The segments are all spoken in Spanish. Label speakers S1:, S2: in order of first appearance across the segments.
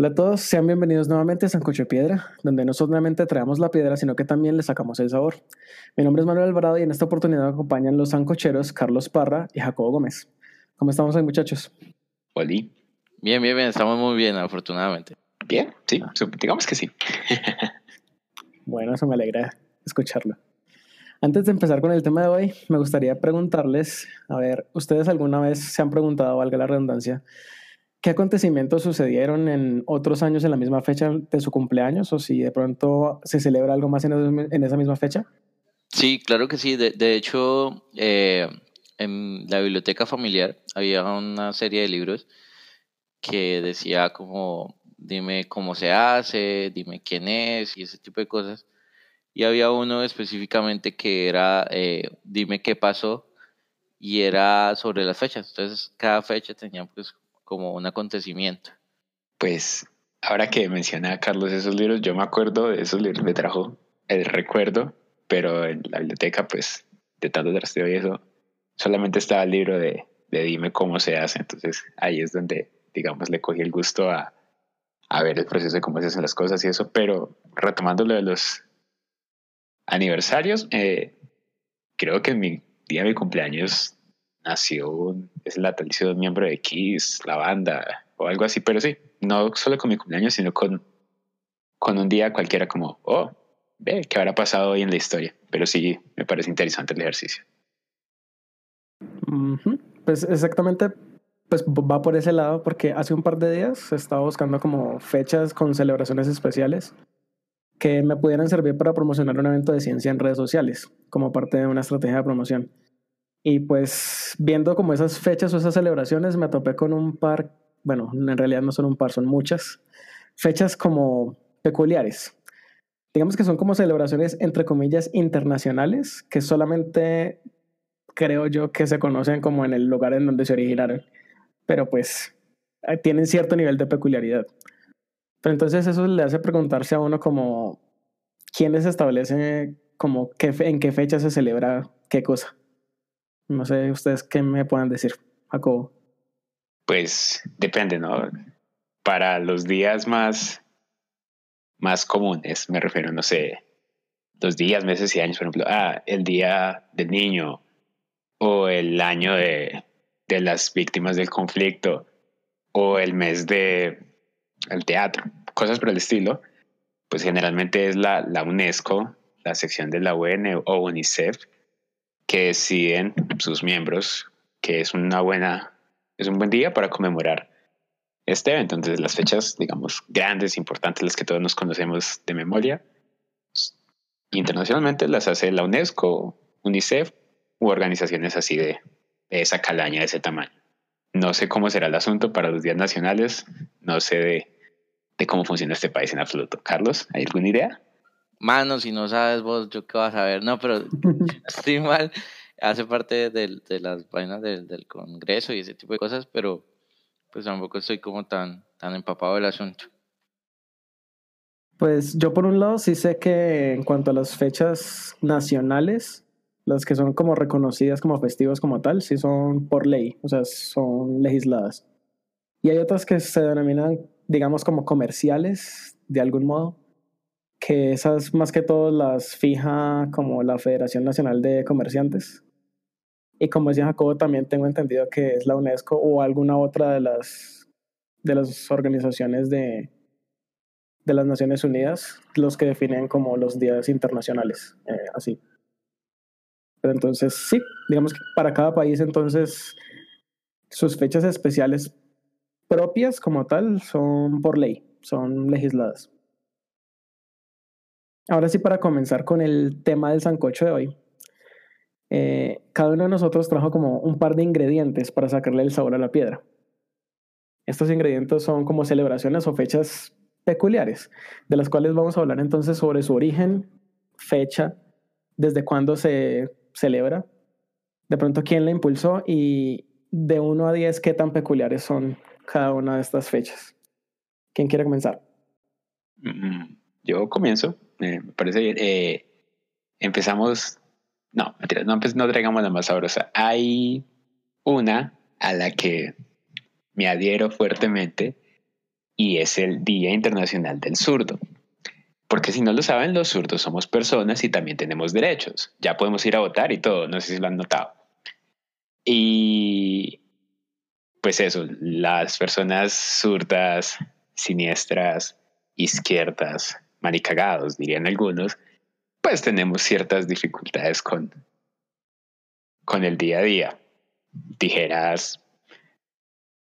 S1: Hola a todos, sean bienvenidos nuevamente a Sancocho de Piedra, donde no solamente traemos la piedra, sino que también le sacamos el sabor. Mi nombre es Manuel Alvarado y en esta oportunidad me acompañan los sancocheros Carlos Parra y Jacobo Gómez. ¿Cómo estamos hoy, muchachos?
S2: Hola.
S3: Bien, bien, bien, estamos muy bien, afortunadamente.
S2: Bien, sí, digamos que sí.
S1: bueno, eso me alegra escucharlo. Antes de empezar con el tema de hoy, me gustaría preguntarles, a ver, ¿ustedes alguna vez se han preguntado, valga la redundancia, ¿Qué acontecimientos sucedieron en otros años en la misma fecha de su cumpleaños? ¿O si de pronto se celebra algo más en, esa misma fecha?
S3: Sí, claro que sí. De, hecho, eh, en la biblioteca familiar había una serie de libros que decía como, dime cómo se hace, dime quién es y ese tipo de cosas. Y había uno específicamente que era, eh, dime qué pasó y era sobre las fechas. Entonces, cada fecha tenía pues como un acontecimiento.
S2: Pues ahora que menciona Carlos esos libros, yo me acuerdo de esos libros, me trajo el recuerdo, pero en la biblioteca, pues, de tanto trasteo y eso, solamente estaba el libro de, de Dime cómo se hace. Entonces ahí es donde, digamos, le cogí el gusto a, a ver el proceso de cómo se hacen las cosas y eso. Pero retomando lo de los aniversarios, eh, creo que en mi día de mi cumpleaños nació, es la natalicio de un miembro de Kiss, la banda o algo así, pero sí, no solo con mi cumpleaños, sino con, con un día cualquiera como, oh, ve, ¿qué habrá pasado hoy en la historia? Pero sí, me parece interesante el ejercicio.
S1: Pues exactamente, pues va por ese lado, porque hace un par de días estaba buscando como fechas con celebraciones especiales que me pudieran servir para promocionar un evento de ciencia en redes sociales, como parte de una estrategia de promoción. Y pues viendo como esas fechas o esas celebraciones, me topé con un par, bueno, en realidad no son un par, son muchas fechas como peculiares. Digamos que son como celebraciones, entre comillas, internacionales, que solamente creo yo que se conocen como en el lugar en donde se originaron. Pero pues eh, tienen cierto nivel de peculiaridad. Pero entonces eso le hace preguntarse a uno como, ¿quiénes establecen como qué, en qué fecha se celebra qué cosa? No sé ustedes qué me puedan decir, Jacobo.
S2: Pues depende, ¿no? Para los días más, más comunes, me refiero, no sé, los días, meses y años, por ejemplo, ah, el día del niño o el año de, de las víctimas del conflicto o el mes de el teatro, cosas por el estilo, pues generalmente es la, la UNESCO, la sección de la UN o UNICEF, que deciden sus miembros que es una buena, es un buen día para conmemorar este. Entonces las fechas, digamos, grandes, importantes, las que todos nos conocemos de memoria, internacionalmente las hace la UNESCO, UNICEF u organizaciones así de, esa calaña, de ese tamaño. No sé cómo será el asunto para los días nacionales, no sé de, de cómo funciona este país en absoluto. Carlos, ¿hay alguna idea?
S3: Mano, si no sabes vos, yo qué vas a ver. No, pero estoy mal. Hace parte de, de las vainas del, del, Congreso y ese tipo de cosas, pero pues tampoco estoy como tan, tan empapado del asunto.
S1: Pues yo por un lado sí sé que en cuanto a las fechas nacionales, las que son como reconocidas como festivos como tal, sí son por ley, o sea, son legisladas. Y hay otras que se denominan, digamos, como comerciales, de algún modo, que esas más que todo las fija como la Federación Nacional de Comerciantes. Y como decía Jacobo, también tengo entendido que es la UNESCO o alguna otra de las, de las organizaciones de, de las Naciones Unidas los que definen como los días internacionales, eh, así. Pero entonces, sí, digamos que para cada país entonces sus fechas especiales propias como tal son por ley, son legisladas. Ahora sí, para comenzar con el tema del sancocho de hoy. Eh, cada uno de nosotros trajo como un par de ingredientes para sacarle el sabor a la piedra. Estos ingredientes son como celebraciones o fechas peculiares, de las cuales vamos a hablar entonces sobre su origen, fecha, desde cuándo se celebra, de pronto quién la impulsó y de 1 a 10 qué tan peculiares son cada una de estas fechas. ¿Quién quiere comenzar?
S2: Mm, yo comienzo me parece bien. Eh, empezamos, no, no, no traigamos la más sabrosa. Hay una a la que me adhiero fuertemente y es el Día Internacional del Zurdo. Porque si no lo saben, los zurdos somos personas y también tenemos derechos. Ya podemos ir a votar y todo, no sé si lo han notado. Y pues eso, las personas zurdas, siniestras, izquierdas, manicagados, dirían algunos, pues tenemos ciertas dificultades con, con el día a día. Tijeras,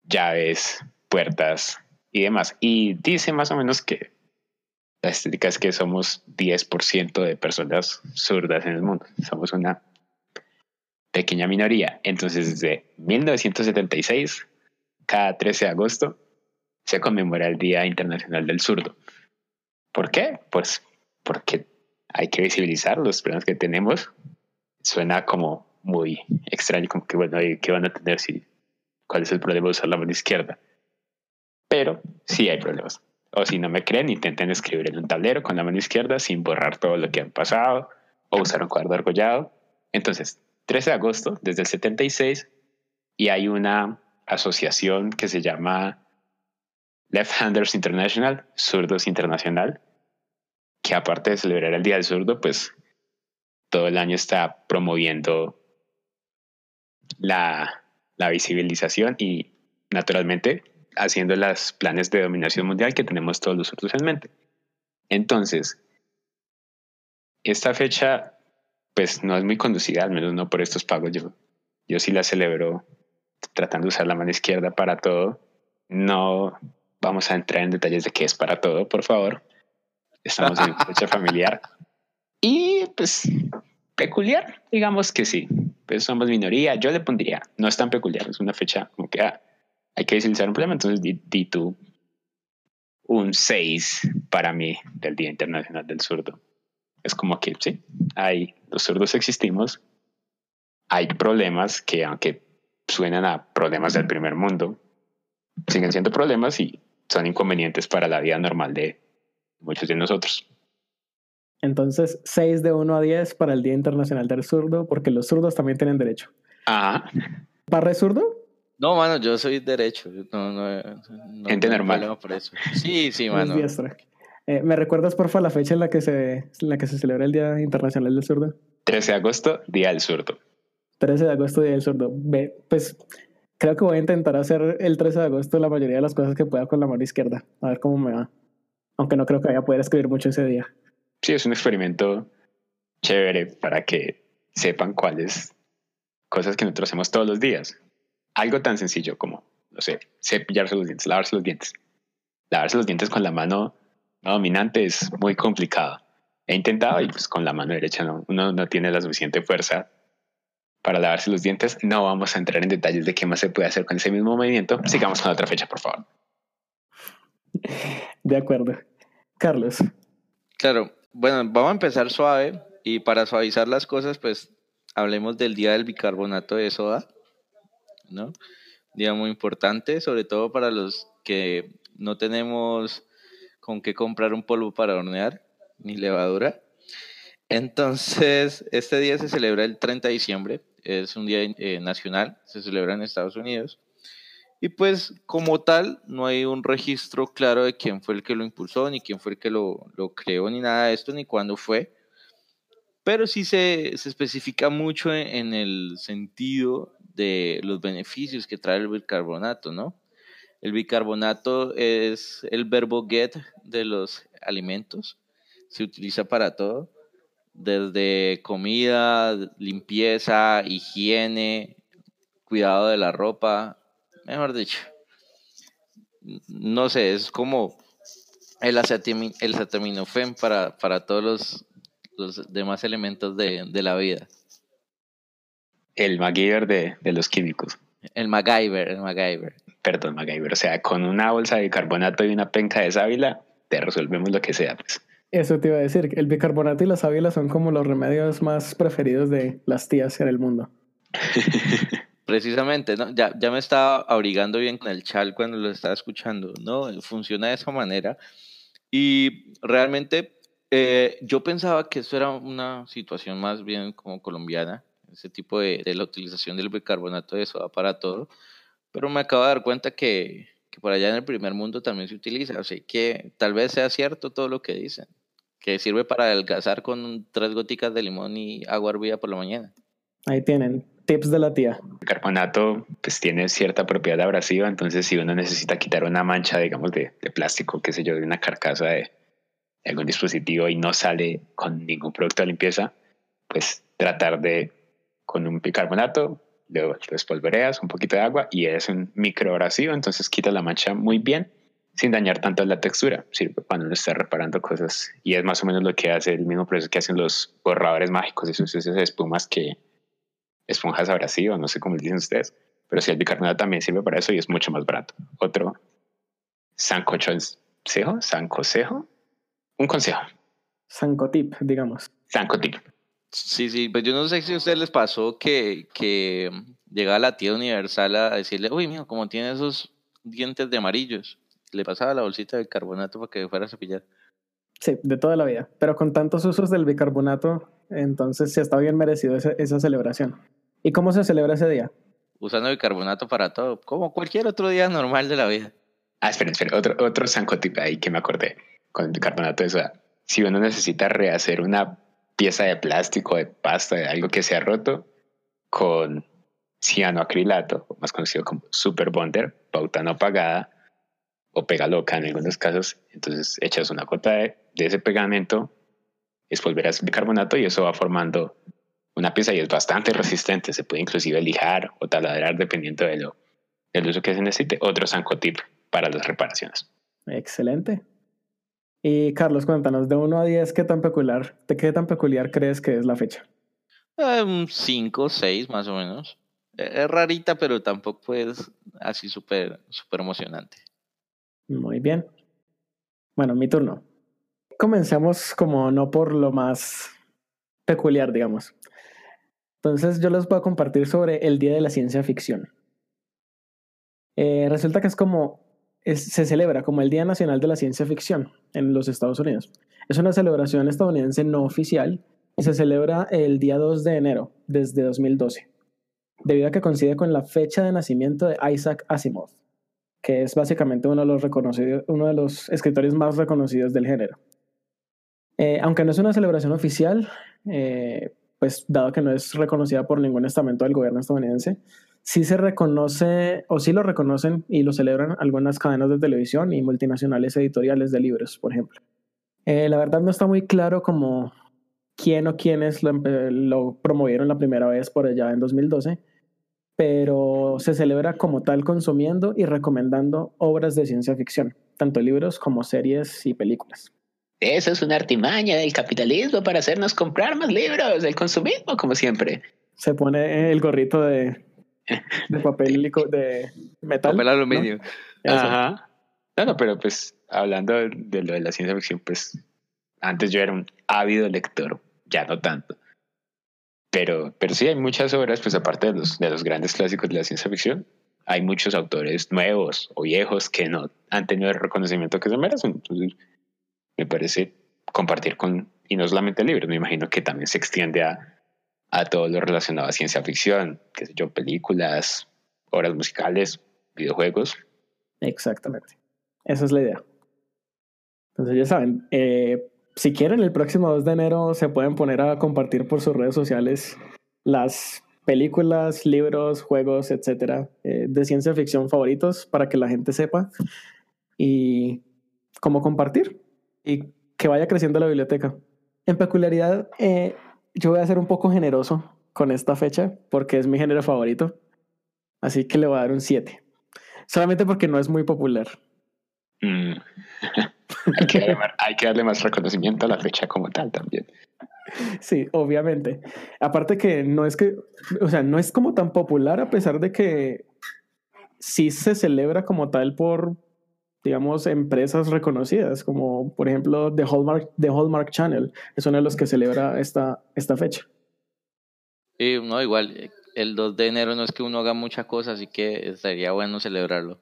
S2: llaves, puertas y demás. Y dice más o menos que la estética es que somos 10% de personas zurdas en el mundo. Somos una pequeña minoría. Entonces, desde 1976, cada 13 de agosto, se conmemora el Día Internacional del Zurdo. ¿Por qué? Pues porque hay que visibilizar los problemas que tenemos. Suena como muy extraño, como que, bueno, ¿qué van a tener si, cuál es el problema de usar la mano izquierda? Pero sí hay problemas. O si no me creen, intenten escribir en un tablero con la mano izquierda sin borrar todo lo que han pasado o usar un cuaderno argollado. Entonces, 13 de agosto, desde el 76, y hay una asociación que se llama Left Handers International, Zurdos Internacional, que aparte de celebrar el Día del Zurdo, pues todo el año está promoviendo la, visibilización y naturalmente haciendo los planes de dominación mundial que tenemos todos los otros en mente. Entonces, esta fecha, pues no es muy conducida, al menos no por estos pagos. Yo, yo sí la celebro tratando de usar la mano izquierda para todo. No vamos a entrar en detalles de qué es para todo, por favor. Estamos en fecha familiar. Y pues peculiar, digamos que sí. Pues somos minoría. Yo le pondría, no es tan peculiar, es una fecha como que ah, hay que visibilizar un problema, entonces di, tú un 6 para mí del Día Internacional del Zurdo. Es como que, sí, hay, los zurdos existimos, hay problemas que aunque suenan a problemas del primer mundo, siguen siendo problemas y son inconvenientes para la vida normal de muchos de nosotros.
S1: Entonces, 6 de 1 a 10 para el Día Internacional del Zurdo, porque los zurdos también tienen derecho.
S2: Ajá.
S1: ¿Parre zurdo?
S3: No, mano, yo soy derecho. No, no,
S2: no Gente normal.
S3: Por eso. Sí, sí, mano.
S1: Eh, ¿Me recuerdas, porfa, la fecha en la, que se, la que se celebra el Día Internacional del Zurdo?
S2: 13 de agosto, Día del Zurdo.
S1: 13 de agosto, Día del Zurdo. Ve, pues creo que voy a intentar hacer el 13 de agosto la mayoría de las cosas que pueda con la mano izquierda. A ver cómo me va. Aunque no creo que vaya a poder escribir mucho ese día.
S2: Sí, es un experimento chévere para que sepan cuáles cosas que nosotros hacemos todos los días algo tan sencillo como, no sé, cepillarse los dientes, lavarse los dientes. Lavarse los dientes con la mano no dominante es muy complicado. He intentado y pues con la mano derecha no, uno no tiene la suficiente fuerza para lavarse los dientes. No vamos a entrar en detalles de qué más se puede hacer con ese mismo movimiento. Sigamos con otra fecha, por favor.
S1: De acuerdo. Carlos.
S3: Claro, bueno, vamos a empezar suave y para suavizar las cosas, pues hablemos del día del bicarbonato de soda. ¿no? Día muy importante, sobre todo para los que no tenemos con qué comprar un polvo para hornear, ni levadura. Entonces, este día se celebra el 30 de diciembre, es un día eh, nacional, se celebra en Estados Unidos. Y pues como tal, no hay un registro claro de quién fue el que lo impulsó, ni quién fue el que lo, lo creó, ni nada de esto, ni cuándo fue. Pero sí se, se especifica mucho en, el sentido de los beneficios que trae el bicarbonato, ¿no? El bicarbonato es el verbo get de los alimentos, se utiliza para todo, desde comida, limpieza, higiene, cuidado de la ropa, mejor dicho. No sé, es como el, acetaminofén para, para todos los, los demás elementos de, de la vida.
S2: El MacGyver de, de los químicos.
S3: El MacGyver, el MacGyver.
S2: Perdón, MacGyver. O sea, con una bolsa de bicarbonato y una penca de sábila, te resolvemos lo que sea. Pues.
S1: Eso te iba a decir. El bicarbonato y la sábila son como los remedios más preferidos de las tías en el mundo.
S3: Precisamente, ¿no? Ya, ya me estaba abrigando bien con el chal cuando lo estaba escuchando, ¿no? Funciona de esa manera. Y realmente eh, yo pensaba que eso era una situación más bien como colombiana, ese tipo de, de, la utilización del bicarbonato de soda para todo, pero me acabo de dar cuenta que, que por allá en el primer mundo también se utiliza. Así que tal vez sea cierto todo lo que dicen, que sirve para adelgazar con tres goticas de limón y agua hervida por la mañana.
S1: Ahí tienen, tips de la tía.
S2: El carbonato pues tiene cierta propiedad abrasiva, entonces si uno necesita quitar una mancha, digamos, de, de plástico, qué sé yo, de una carcasa de, de algún dispositivo y no sale con ningún producto de limpieza, pues tratar de, con un bicarbonato, lo despolvoreas, un poquito de agua y es un microabrasivo, entonces quita la mancha muy bien sin dañar tanto la textura. Sirve cuando uno está reparando cosas y es más o menos lo que hace el mismo proceso que hacen los borradores mágicos, esos, esas espumas que esponjas abrasivas, no sé cómo dicen ustedes, pero si el bicarbonato también sirve para eso y es mucho más barato. Otro, sancochosejo, sancosejo, un consejo.
S1: Sancotip, digamos.
S2: Sancotip.
S3: Sí, sí, pues yo no sé si a ustedes les pasó que, que llegaba la tía Universal a decirle, uy, mijo, como tiene esos dientes de amarillos. Le pasaba la bolsita de carbonato para que fuera a cepillar.
S1: Sí, de toda la vida. Pero con tantos usos del bicarbonato, entonces sí está bien merecido esa, esa celebración. ¿Y cómo se celebra ese día?
S3: Usando bicarbonato para todo, como cualquier otro día normal de la vida.
S2: Ah, espera, espera, otro, otro sancotip ahí que me acordé con el bicarbonato. Eso, si uno necesita rehacer una pieza de plástico, de pasta, de algo que se ha roto, con cianoacrilato, más conocido como Super Bonder, pauta no pagada, o pega loca en algunos casos. Entonces echas una gota de, de ese pegamento, espolveras bicarbonato y eso va formando una pieza y es bastante resistente. Se puede inclusive lijar o taladrar dependiendo de lo, del uso que se necesite. Otro sancotip para las reparaciones.
S1: Excelente. Y Carlos, cuéntanos, de 1 a 10, ¿qué tan peculiar, de qué tan peculiar crees que es la fecha?
S3: Eh, Un 5, 6 más o menos. Eh, Es rarita, pero tampoco es así súper súper emocionante.
S1: Muy bien. Bueno, mi turno. Comencemos como no por lo más peculiar, digamos. Entonces yo les voy a compartir sobre el Día de la Ciencia Ficción. Eh, resulta que es como, se celebra como el Día Nacional de la Ciencia Ficción en los Estados Unidos. Es una celebración estadounidense no oficial y se celebra el día 2 de enero desde 2012, debido a que coincide con la fecha de nacimiento de Isaac Asimov, que es básicamente uno de los, reconocidos, uno de los escritores más reconocidos del género. Eh, aunque no es una celebración oficial, eh, pues dado que no es reconocida por ningún estamento del gobierno estadounidense, sí se reconoce o sí lo reconocen y lo celebran algunas cadenas de televisión y multinacionales editoriales de libros, por ejemplo. Eh, la verdad no está muy claro como quién o quiénes lo, lo promovieron la primera vez por allá en 2012, pero se celebra como tal consumiendo y recomendando obras de ciencia ficción, tanto libros como series y películas.
S2: Eso es una artimaña del capitalismo para hacernos comprar más libros, el consumismo, como siempre.
S1: Se pone el gorrito de, de papel de metal.
S3: Papel
S1: ¿no?
S3: aluminio.
S1: Eso.
S2: Ajá. No, no, pero pues hablando de, de lo de la ciencia ficción, pues antes yo era un ávido lector, ya no tanto. Pero, pero sí hay muchas obras, pues aparte de los, de los grandes clásicos de la ciencia ficción, hay muchos autores nuevos o viejos que no han tenido el reconocimiento que se merecen. Entonces, me parece compartir con, y no solamente libros, me imagino que también se extiende a, a todo lo relacionado a ciencia ficción, qué sé yo, películas, obras musicales, videojuegos.
S1: Exactamente. Esa es la idea. Entonces ya saben, eh, si quieren el próximo 2 de enero se pueden poner a compartir por sus redes sociales las películas, libros, juegos, etcétera, eh, de ciencia ficción favoritos para que la gente sepa y cómo compartir y que vaya creciendo la biblioteca. En peculiaridad, eh, yo voy a ser un poco generoso con esta fecha porque es mi género favorito, así que le voy a dar un 7. Solamente porque no es muy popular.
S2: Mm. hay, que darle hay que darle más reconocimiento a la fecha como tal también.
S1: Sí, obviamente. Aparte que no es que, o sea, no es como tan popular a pesar de que sí se celebra como tal por, digamos, empresas reconocidas, como por ejemplo The Hallmark, The Hallmark Channel, es uno de los que celebra esta, esta fecha.
S3: Y no, igual, el 2 de enero no es que uno haga muchas cosas, así que estaría bueno celebrarlo.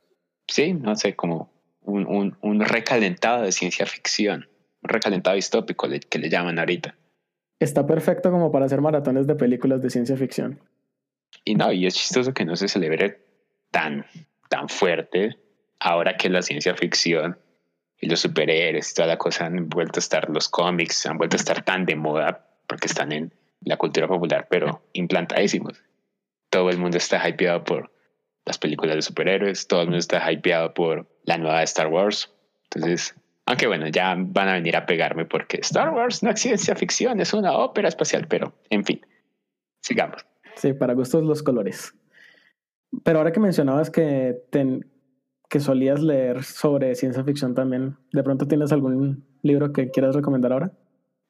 S2: Sí, no sé, como un, un, un recalentado de ciencia ficción, un recalentado distópico le- que le llaman ahorita.
S1: Está perfecto como para hacer maratones de películas de ciencia ficción.
S2: Y no, y es chistoso que no se celebre tan, tan fuerte ahora que la ciencia ficción y los superhéroes y toda la cosa han vuelto a estar, los cómics han vuelto a estar tan de moda porque están en la cultura popular, pero implantadísimos. Todo el mundo está hypeado por las películas de superhéroes, todo el mundo está hypeado por la nueva de Star Wars. Entonces, aunque bueno, ya van a venir a pegarme porque Star Wars no es ciencia ficción, es una ópera espacial, pero en fin, sigamos.
S1: Sí, para gustos los colores. Pero ahora que mencionabas que, que solías leer sobre ciencia ficción también, ¿de pronto tienes algún libro que quieras recomendar ahora?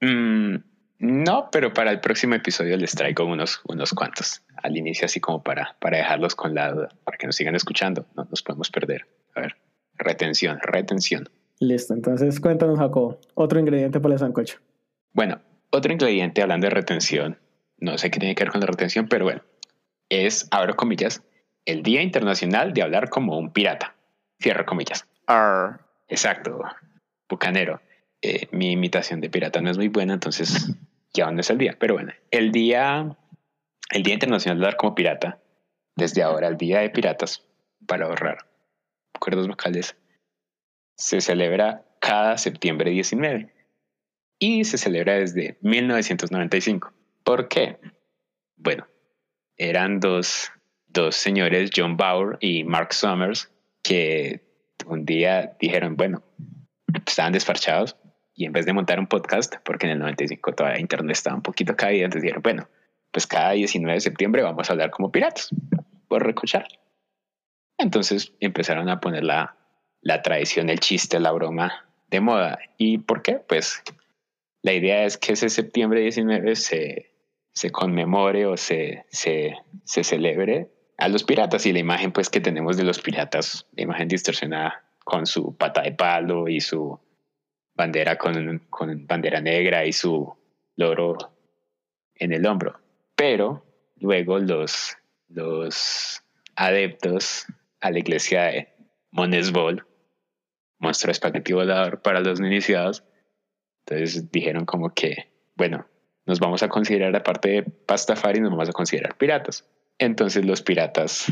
S2: Mm, no, pero para el próximo episodio les traigo unos, unos cuantos al inicio, así como para, para dejarlos con la duda, para que nos sigan escuchando, no nos podemos perder. A ver, retención, retención.
S1: Listo, entonces cuéntanos, Jacobo, otro ingrediente para el sancocho.
S2: Bueno, otro ingrediente hablando de retención, no sé qué tiene que ver con la retención, pero bueno, es, abro comillas, el Día Internacional de Hablar como un Pirata. Cierro comillas. Exacto, bucanero. Eh, mi imitación de pirata no es muy buena, entonces ya no es el día. Pero bueno, el día, el Día Internacional de Hablar como Pirata, desde ahora el Día de Piratas, para ahorrar acuerdos vocales, se celebra cada septiembre 19 y se celebra desde 1995. ¿Por qué? Bueno, eran dos, dos señores, John Bauer y Mark Summers, que un día dijeron, bueno, estaban desfarchados y en vez de montar un podcast, porque en el 95 todavía Internet estaba un poquito caído, entonces dijeron, bueno, pues cada 19 de septiembre vamos a hablar como piratas, por recochar. Entonces empezaron a poner la, la tradición, el chiste, la broma de moda. ¿Y por qué? Pues la idea es que ese septiembre 19 se, se conmemore o se, se, se celebre a los piratas y la imagen pues que tenemos de los piratas, la imagen distorsionada con su pata de palo y su bandera con, bandera negra y su loro en el hombro. Pero luego los, los adeptos a la iglesia de Monesbol, monstruo espagueti volador para los iniciados, entonces dijeron como que, bueno, nos vamos a considerar, aparte de Pastafari, nos vamos a considerar piratas. Entonces los piratas,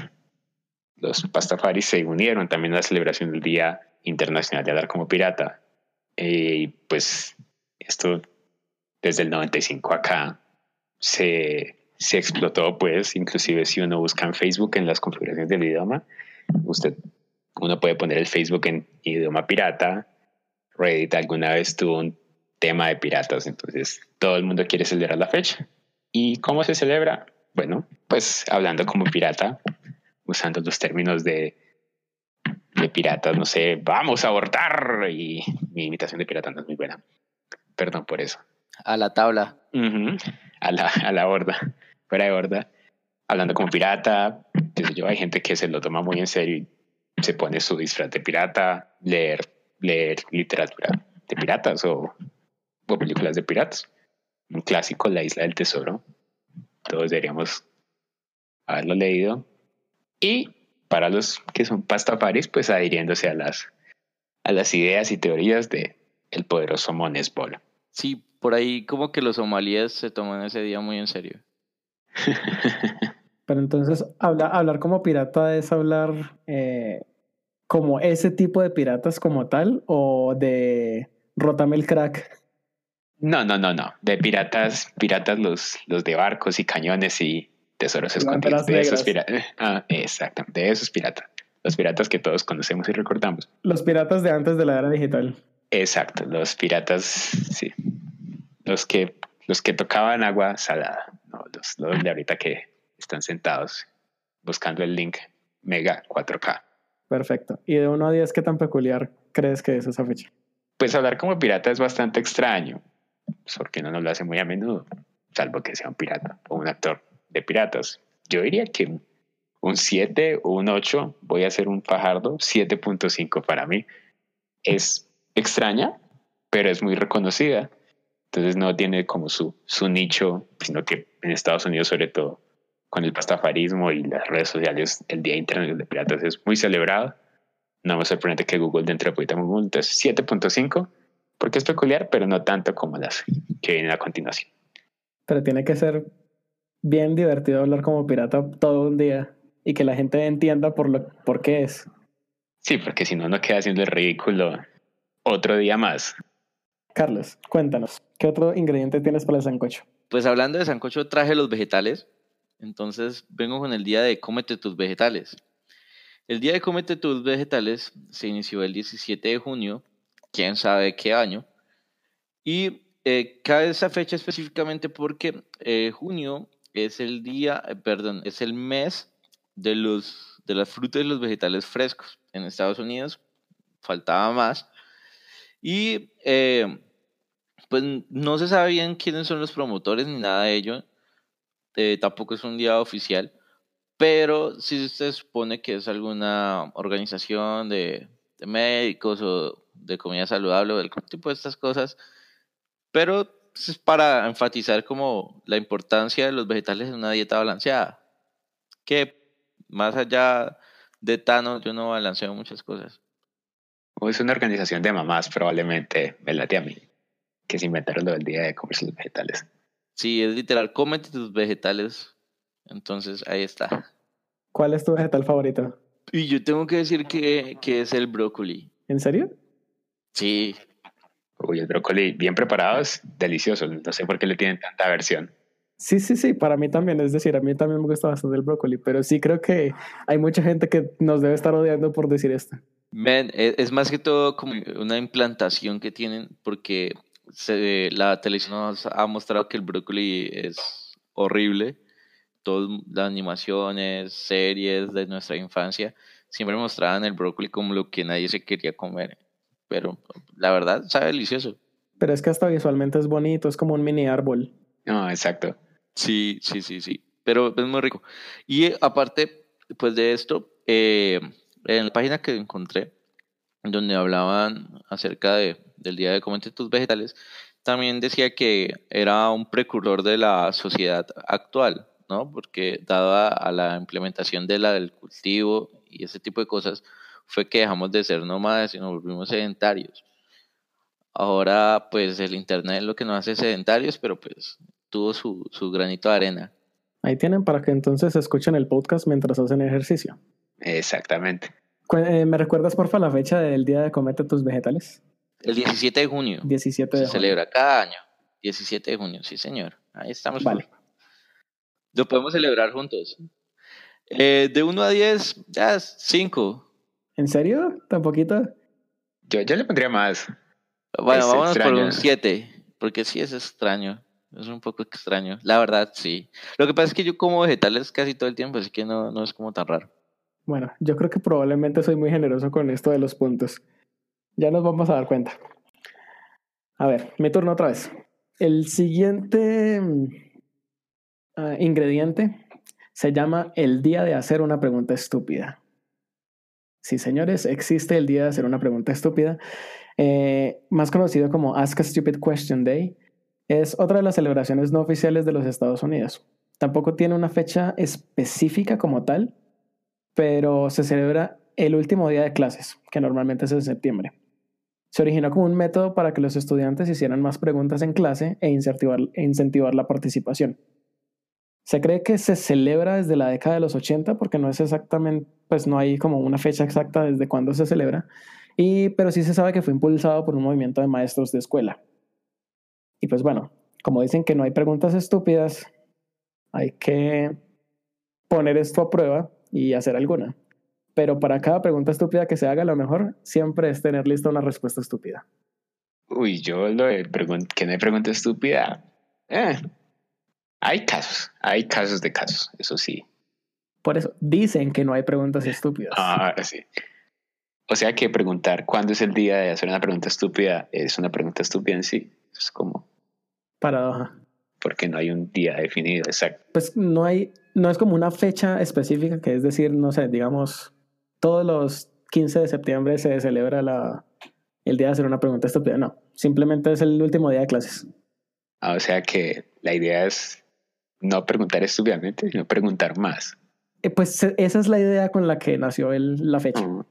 S2: los Pastafaris se unieron también a la celebración del Día Internacional de Hablar como Pirata. Y pues esto desde el 95 acá se, se explotó, pues inclusive si uno busca en Facebook en las configuraciones del idioma, usted, uno puede poner el Facebook en idioma pirata. Reddit alguna vez tuvo un tema de piratas, entonces todo el mundo quiere celebrar la fecha. ¿Y cómo se celebra? Bueno, pues hablando como pirata, usando los términos de, de piratas, no sé, vamos a abortar. Y mi imitación de pirata no es muy buena. Perdón por eso.
S3: A la tabla.
S2: a, la, a la borda, fuera de borda. Hablando como pirata, yo, hay gente que se lo toma muy en serio y se pone su disfraz de pirata, leer, leer literatura de piratas o o películas de piratas. Un clásico, La Isla del Tesoro. Todos deberíamos haberlo leído. Y para los que son pastafaris, pues adhiriéndose a las, a las ideas y teorías de el poderoso Monesbol.
S3: Sí, por ahí como que los somalíes se toman ese día muy en serio.
S1: Pero entonces, hablar como pirata es hablar eh, como ese tipo de piratas como tal o de Rotamel Crack.
S2: No, no, no, no. De piratas, piratas los, los de barcos y cañones y tesoros escondidos. De esos piratas. Ah, exactamente, de esos piratas. Los piratas que todos conocemos y recordamos.
S1: Los piratas de antes de la era digital.
S2: Exacto, los piratas, sí. Los que, los que tocaban agua salada, no, los, los de ahorita que están sentados buscando el link Mega 4K.
S1: Perfecto. ¿Y de 1 a 10 qué tan peculiar crees que es esa fecha?
S2: Pues hablar como pirata es bastante extraño porque no nos lo hace muy a menudo, salvo que sea un pirata o un actor de piratas. Yo diría que un 7 o un 8, voy a hacer un fajardo, 7.5 para mí. Es extraña, pero es muy reconocida. Entonces no tiene como su, su nicho, sino que en Estados Unidos sobre todo, con el pastafarismo y las redes sociales, el Día Internacional de Piratas es muy celebrado. No me sorprende que Google dentro de poquito Google, entonces 7.5 porque es peculiar, pero no tanto como las que vienen a continuación.
S1: Pero tiene que ser bien divertido hablar como pirata todo un día y que la gente entienda por, lo, por qué es.
S2: Sí, porque si no, no queda haciendo el ridículo otro día más.
S1: Carlos, cuéntanos, ¿qué otro ingrediente tienes para el sancocho?
S3: Pues hablando de sancocho, traje los vegetales. Entonces vengo con el día de cómete tus vegetales. El día de cómete tus vegetales se inició el 17 de junio, quién sabe qué año. Y eh, cabe esa fecha específicamente porque eh, junio es el día, eh, perdón, es el mes de los de las frutas y los vegetales frescos. En Estados Unidos faltaba más. Y eh, pues no se sabe bien quiénes son los promotores ni nada de ello. Eh, tampoco es un día oficial. Pero sí se supone que es alguna organización de, médicos o de comida saludable o del tipo de estas cosas. Pero es para enfatizar como la importancia de los vegetales en una dieta balanceada. Que más allá de Tano, yo no balanceo muchas cosas.
S2: O es una organización de mamás, probablemente, me late a mí, que se inventaron lo del día de comerse los vegetales.
S3: Sí, es literal, cómete tus vegetales. Entonces, ahí está.
S1: ¿Cuál es tu vegetal favorito?
S3: Y yo tengo que decir que, que es el brócoli.
S1: ¿En serio?
S3: Sí.
S2: Uy, el brócoli bien preparado es delicioso. No sé por qué le tienen tanta aversión.
S1: Sí, sí, sí, para mí también. Es decir, a mí también me gusta bastante el brócoli, pero sí creo que hay mucha gente que nos debe estar odiando por decir esto.
S3: Man, es, es más que todo como una implantación que tienen, porque se, la televisión nos ha mostrado que el brócoli es horrible. Todas las animaciones, series de nuestra infancia siempre mostraban el brócoli como lo que nadie se quería comer. Pero la verdad, sabe delicioso.
S1: Pero es que hasta visualmente es bonito, es como un mini árbol.
S2: No, exacto.
S3: Sí, sí, sí, sí. Pero es muy rico. Y eh, aparte, pues de esto, eh, en la página que encontré, donde hablaban acerca de, del Día de Comente tus Vegetales, también decía que era un precursor de la sociedad actual, ¿no? Porque dada a la implementación de la del cultivo y ese tipo de cosas, fue que dejamos de ser nómadas y nos volvimos sedentarios. Ahora, pues el Internet es lo que nos hace sedentarios, pero pues tuvo su, su granito de arena.
S1: Ahí tienen para que entonces escuchen el podcast mientras hacen ejercicio.
S2: Exactamente.
S1: Eh, ¿Me recuerdas, porfa, la fecha del día de comete tus vegetales?
S3: El 17 de junio
S1: 17 de
S3: se
S1: junio.
S3: celebra cada año. 17 de junio, sí, señor. Ahí estamos.
S1: Vale.
S3: Lo podemos celebrar juntos. Eh, de 1 a 10, ya 5.
S1: ¿En serio? ¿Tan poquito?
S2: Yo, yo le pondría más.
S3: Bueno,
S2: Es
S3: vámonos por
S2: extraño.
S3: un 7. Porque sí es extraño. Es un poco extraño. La verdad, sí. Lo que pasa es que yo como vegetales casi todo el tiempo, así que no, no es como tan raro.
S1: Bueno, yo creo que probablemente soy muy generoso con esto de los puntos. Ya nos vamos a dar cuenta. A ver, mi turno otra vez. El siguiente mm, ah, ingrediente se llama el día de hacer una pregunta estúpida. Sí, señores, existe el día de hacer una pregunta estúpida, eh, más conocido como Ask a Stupid Question Day. Es otra de las celebraciones no oficiales de los Estados Unidos. Tampoco tiene una fecha específica como tal, pero se celebra el último día de clases, que normalmente es en septiembre. Se originó como un método para que los estudiantes hicieran más preguntas en clase e incentivar, e incentivar la participación. Se cree que se celebra desde la década de los 80 porque no es exactamente, pues no hay como una fecha exacta desde cuándo se celebra, y, pero sí se sabe que fue impulsado por un movimiento de maestros de escuela. Y pues bueno, como dicen que no hay preguntas estúpidas, hay que poner esto a prueba y hacer alguna. Pero para cada pregunta estúpida que se haga, lo mejor siempre es tener lista una respuesta estúpida.
S2: Uy, yo lo de que no hay pregunta estúpida. Eh, hay casos, hay casos de casos, eso sí.
S1: Por eso dicen que no hay preguntas estúpidas.
S2: Ah, sí. O sea que preguntar cuándo es el día de hacer una pregunta estúpida es una pregunta estúpida en sí. Es como,
S1: Paradoja.
S2: porque no hay un día definido, exacto.
S1: Pues no hay, no es como una fecha específica, que es decir, no sé, digamos, todos los 15 de septiembre se celebra la, el día de hacer una pregunta estúpida. No, simplemente es el último día de clases.
S2: Ah, o sea que la idea es no preguntar estúpidamente, sino preguntar más.
S1: Eh, Pues esa es la idea con la que nació el- la fecha.
S2: Mm.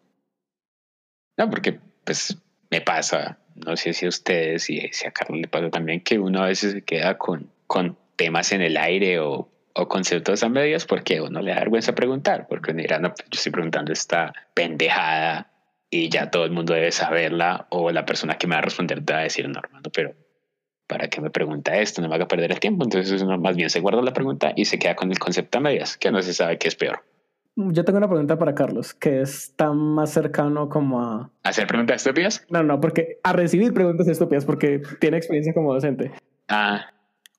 S2: No, porque pues me pasa, no sé si a ustedes y si a Carlos le pasa también, que uno a veces se queda con, con temas en el aire o, o conceptos a medias porque uno le da vergüenza preguntar, porque uno dirá, no, pues, yo estoy preguntando esta pendejada y ya todo el mundo debe saberla o la persona que me va a responder te va a decir, no, hermano, pero ¿para qué me pregunta esto? No me haga perder el tiempo. Entonces uno más bien se guarda la pregunta y se queda con el concepto a medias, que no se sabe qué es peor.
S1: Yo tengo una pregunta para Carlos, que está más cercano como a...
S2: ¿Hacer preguntas estúpidas?
S1: No, no, porque a recibir preguntas estúpidas, porque tiene experiencia como docente.
S2: Ah.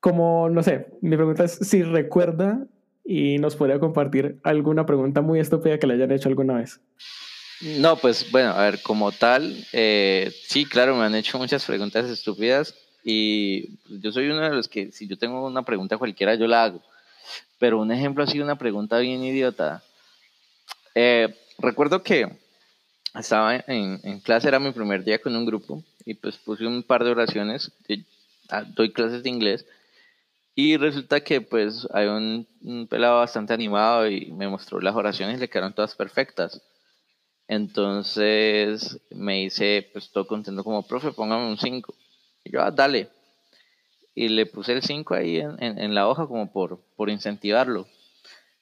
S1: Como, no sé, mi pregunta es si recuerda y nos podría compartir alguna pregunta muy estúpida que le hayan hecho alguna vez.
S3: No, pues bueno, a ver, como tal, eh, sí, claro, me han hecho muchas preguntas estúpidas y yo soy uno de los que si yo tengo una pregunta cualquiera yo la hago. Pero un ejemplo así, una pregunta bien idiota. Eh, recuerdo que estaba en, en, clase, era mi primer día con un grupo y pues puse un par de oraciones, ah, doy clases de inglés y resulta que pues hay un, un pelado bastante animado y me mostró las oraciones y le quedaron todas perfectas. Entonces me dice, pues todo contento como, profe, póngame un 5. Y yo, ah, dale. Y le puse el 5 ahí en, en, la hoja como por, por incentivarlo.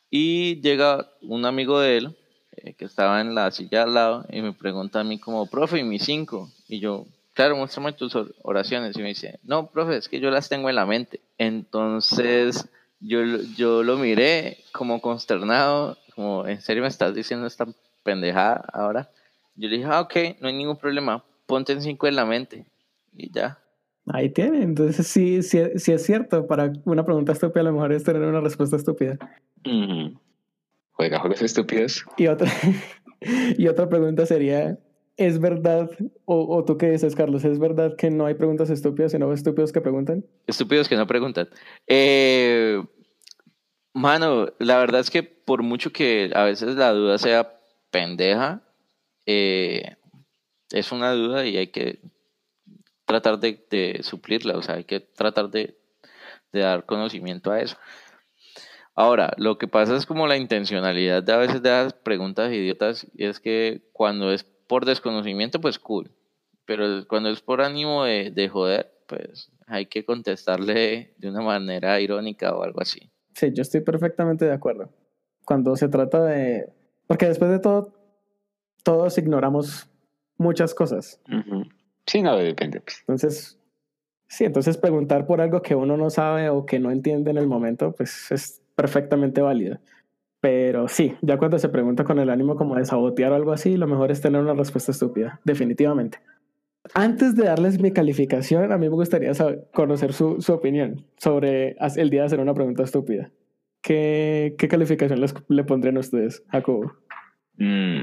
S3: Y llega un amigo de él, eh, que estaba en la silla al lado, y me pregunta a mí como, profe, ¿y mi 5? Y yo, claro, muéstrame tus oraciones. Y me dice, no, profe, es que yo las tengo en la mente. Entonces yo, yo lo miré como consternado, como, ¿en serio me estás diciendo esta pendejada ahora. Yo le dije, ah, ok, no hay ningún problema, ponte en cinco en la mente y ya.
S1: Ahí tiene, entonces sí, sí, sí es cierto, para una pregunta estúpida a lo mejor es tener una respuesta estúpida.
S2: Juega juegos estúpidos.
S1: Y otra, y otra pregunta sería, ¿es verdad, o, o, tú qué dices, Carlos, es verdad que no hay preguntas estúpidas, sino estúpidos que preguntan?
S3: Estúpidos que no preguntan. Eh, mano, la verdad es que por mucho que a veces la duda sea pendeja, eh, es una duda y hay que tratar de, suplirla, o sea, hay que tratar de, dar conocimiento a eso. Ahora, lo que pasa es como la intencionalidad de a veces de las preguntas idiotas, y es que cuando es por desconocimiento, pues cool, pero cuando es por ánimo de, de joder, pues hay que contestarle de una manera irónica o algo así.
S1: Sí, yo estoy perfectamente de acuerdo. Cuando se trata de porque después de todo, todos ignoramos muchas cosas.
S2: Sí, no, depende. Pues.
S1: Entonces, sí, entonces preguntar por algo que uno no sabe o que no entiende en el momento, pues es perfectamente válido. Pero sí, ya cuando se pregunta con el ánimo como de sabotear o algo así, lo mejor es tener una respuesta estúpida, definitivamente. Antes de darles mi calificación, a mí me gustaría saber, conocer su, su opinión sobre el día de hacer una pregunta estúpida. ¿Qué, qué calificación les, le pondrían ustedes, Jacobo?
S2: Mm,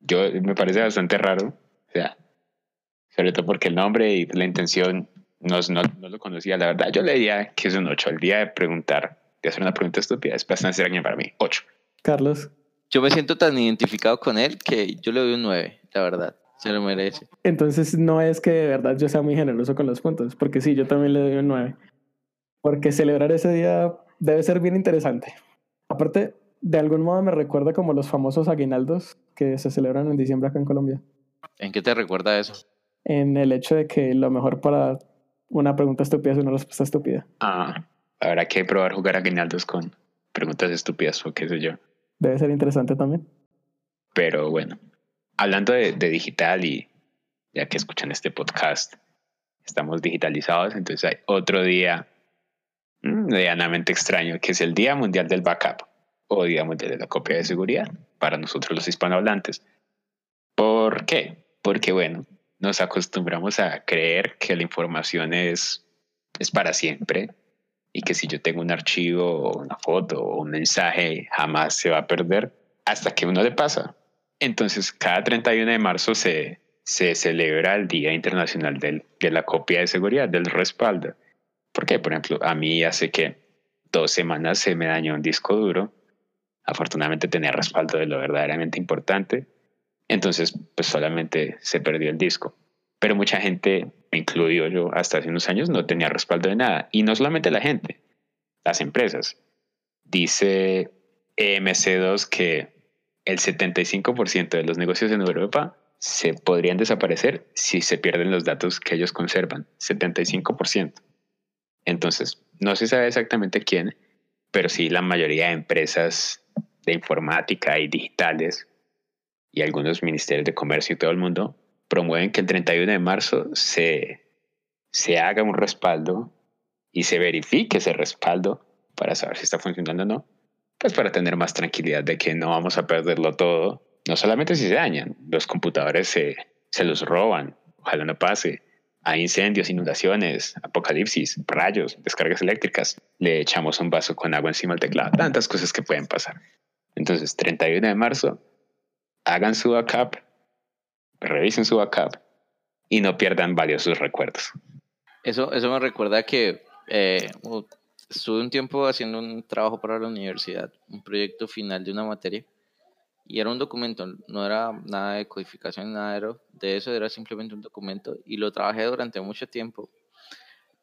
S2: yo me parece bastante raro, o sea, sobre todo porque el nombre y la intención no, no, no lo conocía. La verdad, yo leía que es un 8. El día de preguntar, de hacer una pregunta estúpida, es bastante extraño para mí. 8.
S1: Carlos.
S3: Yo me siento tan identificado con él que yo le doy un 9, la verdad. Se lo merece.
S1: Entonces no es que de verdad yo sea muy generoso con los puntos, porque sí, yo también le doy un 9. Porque celebrar ese día debe ser bien interesante. Aparte, de algún modo me recuerda como los famosos aguinaldos que se celebran en diciembre acá en Colombia.
S3: ¿En qué te recuerda eso?
S1: En el hecho de que lo mejor para una pregunta estúpida es una respuesta estúpida.
S2: Ah, habrá que probar jugar aguinaldos con preguntas estúpidas o qué sé yo.
S1: Debe ser interesante también.
S2: Pero bueno, hablando de, de digital y ya que escuchan este podcast, estamos digitalizados, entonces hay otro día medianamente extraño, que es el Día Mundial del Backup o digamos de la copia de seguridad para nosotros los hispanohablantes. ¿Por qué? Porque bueno, nos acostumbramos a creer que la información es, es para siempre y que si yo tengo un archivo o una foto o un mensaje jamás se va a perder hasta que uno le pasa. Entonces, cada 31 de marzo se, se celebra el Día Internacional del, de la Copia de Seguridad, del respaldo. Porque, por ejemplo, a mí hace que dos semanas se me dañó un disco duro. Afortunadamente tenía respaldo de lo verdaderamente importante. Entonces, pues solamente se perdió el disco. Pero mucha gente, incluido yo hasta hace unos años, no tenía respaldo de nada. Y no solamente la gente, las empresas. Dice EMC2 que el 75% de los negocios en Europa se podrían desaparecer si se pierden los datos que ellos conservan. 75%. Entonces, no se sabe exactamente quién, pero sí la mayoría de empresas de informática y digitales y algunos ministerios de comercio y todo el mundo promueven que el 31 de marzo se, se haga un respaldo y se verifique ese respaldo para saber si está funcionando o no, pues para tener más tranquilidad de que no vamos a perderlo todo. No solamente si se dañan, los computadores se, se los roban, ojalá no pase. Hay incendios, inundaciones, apocalipsis, rayos, descargas eléctricas. Le echamos un vaso con agua encima del teclado. Tantas cosas que pueden pasar. Entonces, 31 de marzo, hagan su backup, revisen su backup y no pierdan valiosos recuerdos.
S3: Eso, eso me recuerda que eh, estuve un tiempo haciendo un trabajo para la universidad, un proyecto final de una materia, y era un documento, no era nada de codificación, nada de eso, era simplemente un documento, y lo trabajé durante mucho tiempo,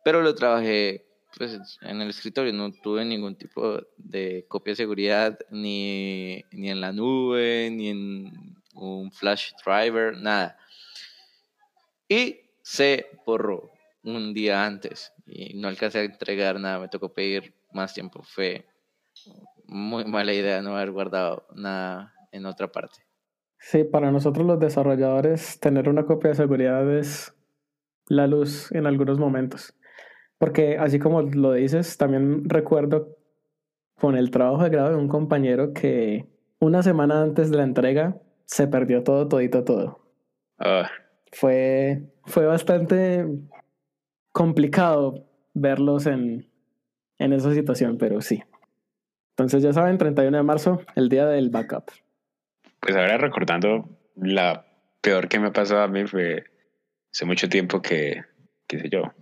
S3: pero lo trabajé pues, en el escritorio, no tuve ningún tipo de copia de seguridad, ni, ni en la nube, ni en un flash driver, nada. Y se borró un día antes y no alcancé a entregar nada, me tocó pedir más tiempo. Fue muy mala idea no haber guardado nada en otra parte.
S1: Sí, para nosotros los desarrolladores tener una copia de seguridad es la luz en algunos momentos. Porque así como lo dices, también recuerdo con el trabajo de grado de un compañero que una semana antes de la entrega se perdió todo, todito, todo.
S2: Ah.
S1: Fue, fue bastante complicado verlos en, en esa situación, pero sí. Entonces ya saben, 31 de marzo, el día del backup.
S2: Pues ahora recordando, la peor que me pasó a mí fue hace mucho tiempo que, qué sé yo,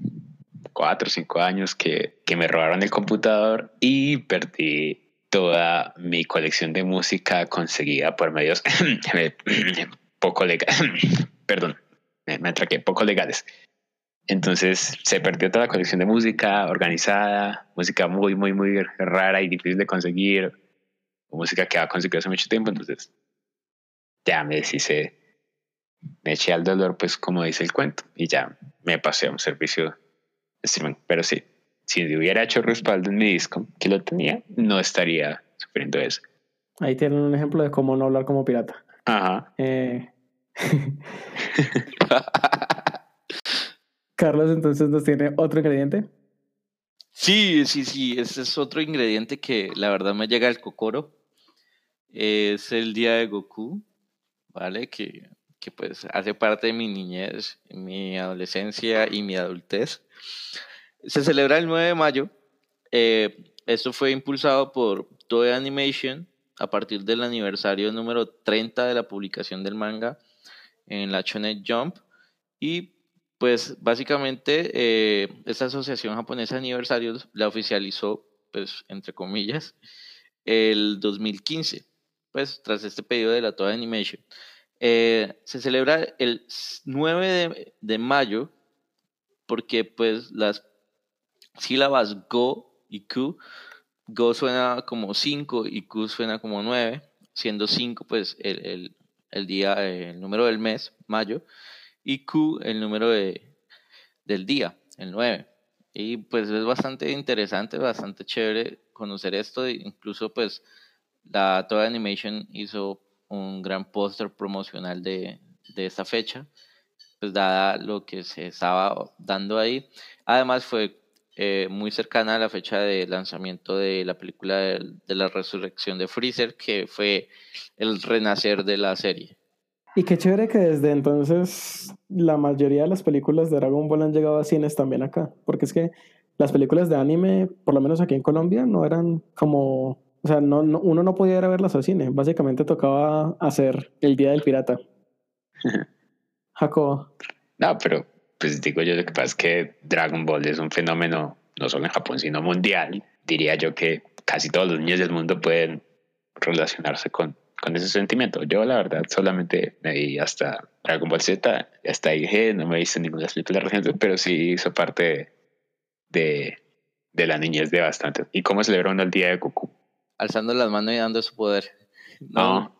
S2: cuatro o cinco años que, que me robaron el computador y perdí toda mi colección de música conseguida por medios poco legales. Perdón, me, atraqué, poco legales. Entonces se perdió toda la colección de música organizada, música muy, muy, muy rara y difícil de conseguir, música que ha conseguido hace mucho tiempo. Entonces ya me deshice, me eché al dolor, pues como dice el cuento, y ya me pasé a un servicio streaming. Pero sí, si hubiera hecho respaldo en mi disco, que lo tenía, no estaría sufriendo eso.
S1: Ahí tienen un ejemplo de cómo no hablar como pirata.
S2: Ajá.
S1: Eh... Carlos entonces nos tiene otro ingrediente.
S3: Sí, sí, sí, ese es otro ingrediente que la verdad me llega al cocoro. Es el día de Goku, ¿vale? Que, que pues hace parte de mi niñez, mi adolescencia y mi adultez. Se celebra el 9 de mayo. Eh, esto fue impulsado por Toei Animation a partir del aniversario número 30 de la publicación del manga en la Shonen Jump y pues básicamente eh, esta asociación japonesa de aniversarios la oficializó, pues entre comillas, el 2015, pues tras este pedido de la Toei Animation. Eh, se celebra el 9 de, mayo porque pues las sílabas Go y Q, Go suena como 5 y Q suena como 9, siendo 5 pues el, el, el día, el número del mes, mayo, y Q el número de, del día, el 9. Y pues es bastante interesante, bastante chévere conocer esto. Incluso pues la Toy Animation hizo un gran póster promocional de, de esta fecha, pues dada lo que se estaba dando ahí. Además fue eh, muy cercana a la fecha de lanzamiento de la película de, de la resurrección de Freezer, que fue el renacer de la serie.
S1: Y qué chévere que desde entonces la mayoría de las películas de Dragon Ball han llegado a cines también acá. Porque es que las películas de anime, por lo menos aquí en Colombia, no eran como. O sea, no, uno no podía ir a verlas al cine. Básicamente tocaba hacer el Día del Pirata. Jacobo.
S2: No, pero pues digo yo, lo que pasa es que Dragon Ball es un fenómeno no solo en Japón, sino mundial. Diría yo que casi todos los niños del mundo pueden relacionarse con con ese sentimiento. Yo, la verdad, solamente me vi hasta Dragon Ball Z, hasta dije, no me he visto ninguna película reciente, pero sí hizo parte de, de la niñez de bastante. ¿Y cómo celebraron el día de Goku?
S3: Alzando las manos y dando su poder. No.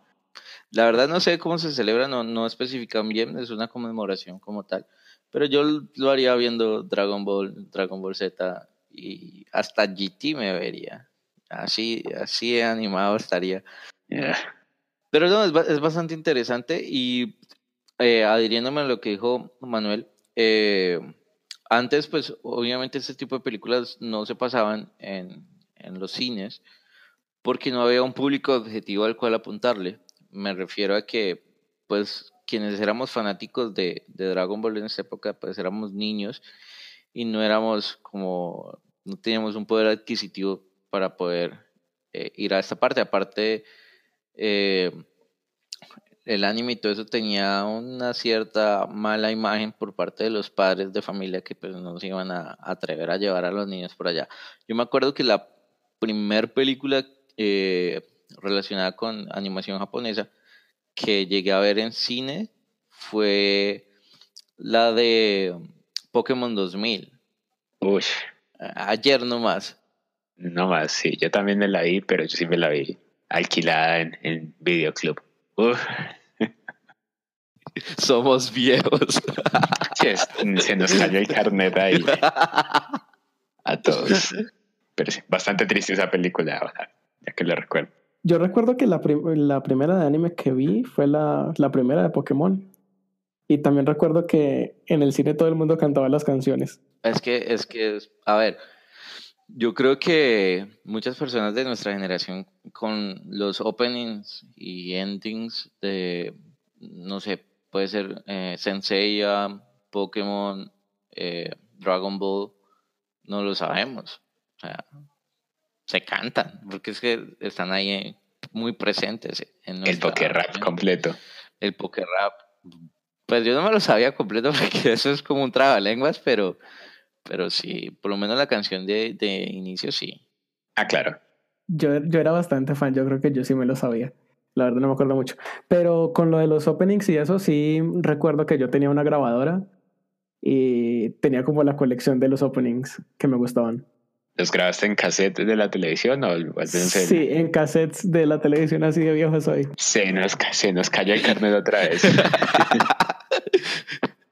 S3: La verdad no sé cómo se celebra, no, no especifican bien, es una conmemoración como tal. Pero yo lo haría viendo Dragon Ball, Dragon Ball Z y hasta GT me vería. Así, así animado estaría. Pero no, es, es bastante interesante y eh, adhiriéndome a lo que dijo Manuel, eh, antes pues obviamente este tipo de películas no se pasaban en, en los cines porque no había un público objetivo al cual apuntarle. Me refiero a que pues quienes éramos fanáticos de, de Dragon Ball en esa época pues éramos niños y no éramos como, no teníamos un poder adquisitivo para poder eh, ir a esta parte. Aparte, eh, el anime y todo eso tenía una cierta mala imagen por parte de los padres de familia que pues no se iban a atrever a llevar a los niños por allá. Yo me acuerdo que la primer película eh, relacionada con animación japonesa que llegué a ver en cine fue la de Pokémon 2000.
S2: Uy,
S3: Ayer nomás.
S2: no más, sí, yo también me la vi, pero yo sí me la vi alquilada en, en videoclub. Uf,
S3: Somos viejos.
S2: sí, es- se nos cayó el carnet ahí a todos. Pero sí, bastante triste esa película ya que lo recuerdo.
S1: Yo recuerdo que la, prim- la primera de anime que vi fue la, la primera de Pokémon. Y también recuerdo que en el cine todo el mundo cantaba las canciones.
S3: Es que, es que, a ver, yo creo que muchas personas de nuestra generación con los openings y endings de, no sé, puede ser eh, Senseiya, Pokémon, eh, Dragon Ball, no lo sabemos. O sea, se cantan, porque es que están ahí eh, muy presentes. En
S2: El poker rap completo.
S3: el poker rap. Pues yo no me lo sabía completo porque eso es como un trabalenguas, pero, pero sí, por lo menos la canción de, de inicio sí.
S2: Ah, claro.
S1: Yo, yo era bastante fan, yo creo que yo sí me lo sabía. La verdad no me acuerdo mucho. Pero con lo de los openings y eso sí recuerdo que yo tenía una grabadora y tenía como la colección de los openings que me gustaban.
S2: ¿Los grabaste en cassette de la televisión o en serio?
S1: Sí, en cassettes de la televisión así de viejo soy.
S2: Se nos, se nos cayó el carnet otra vez.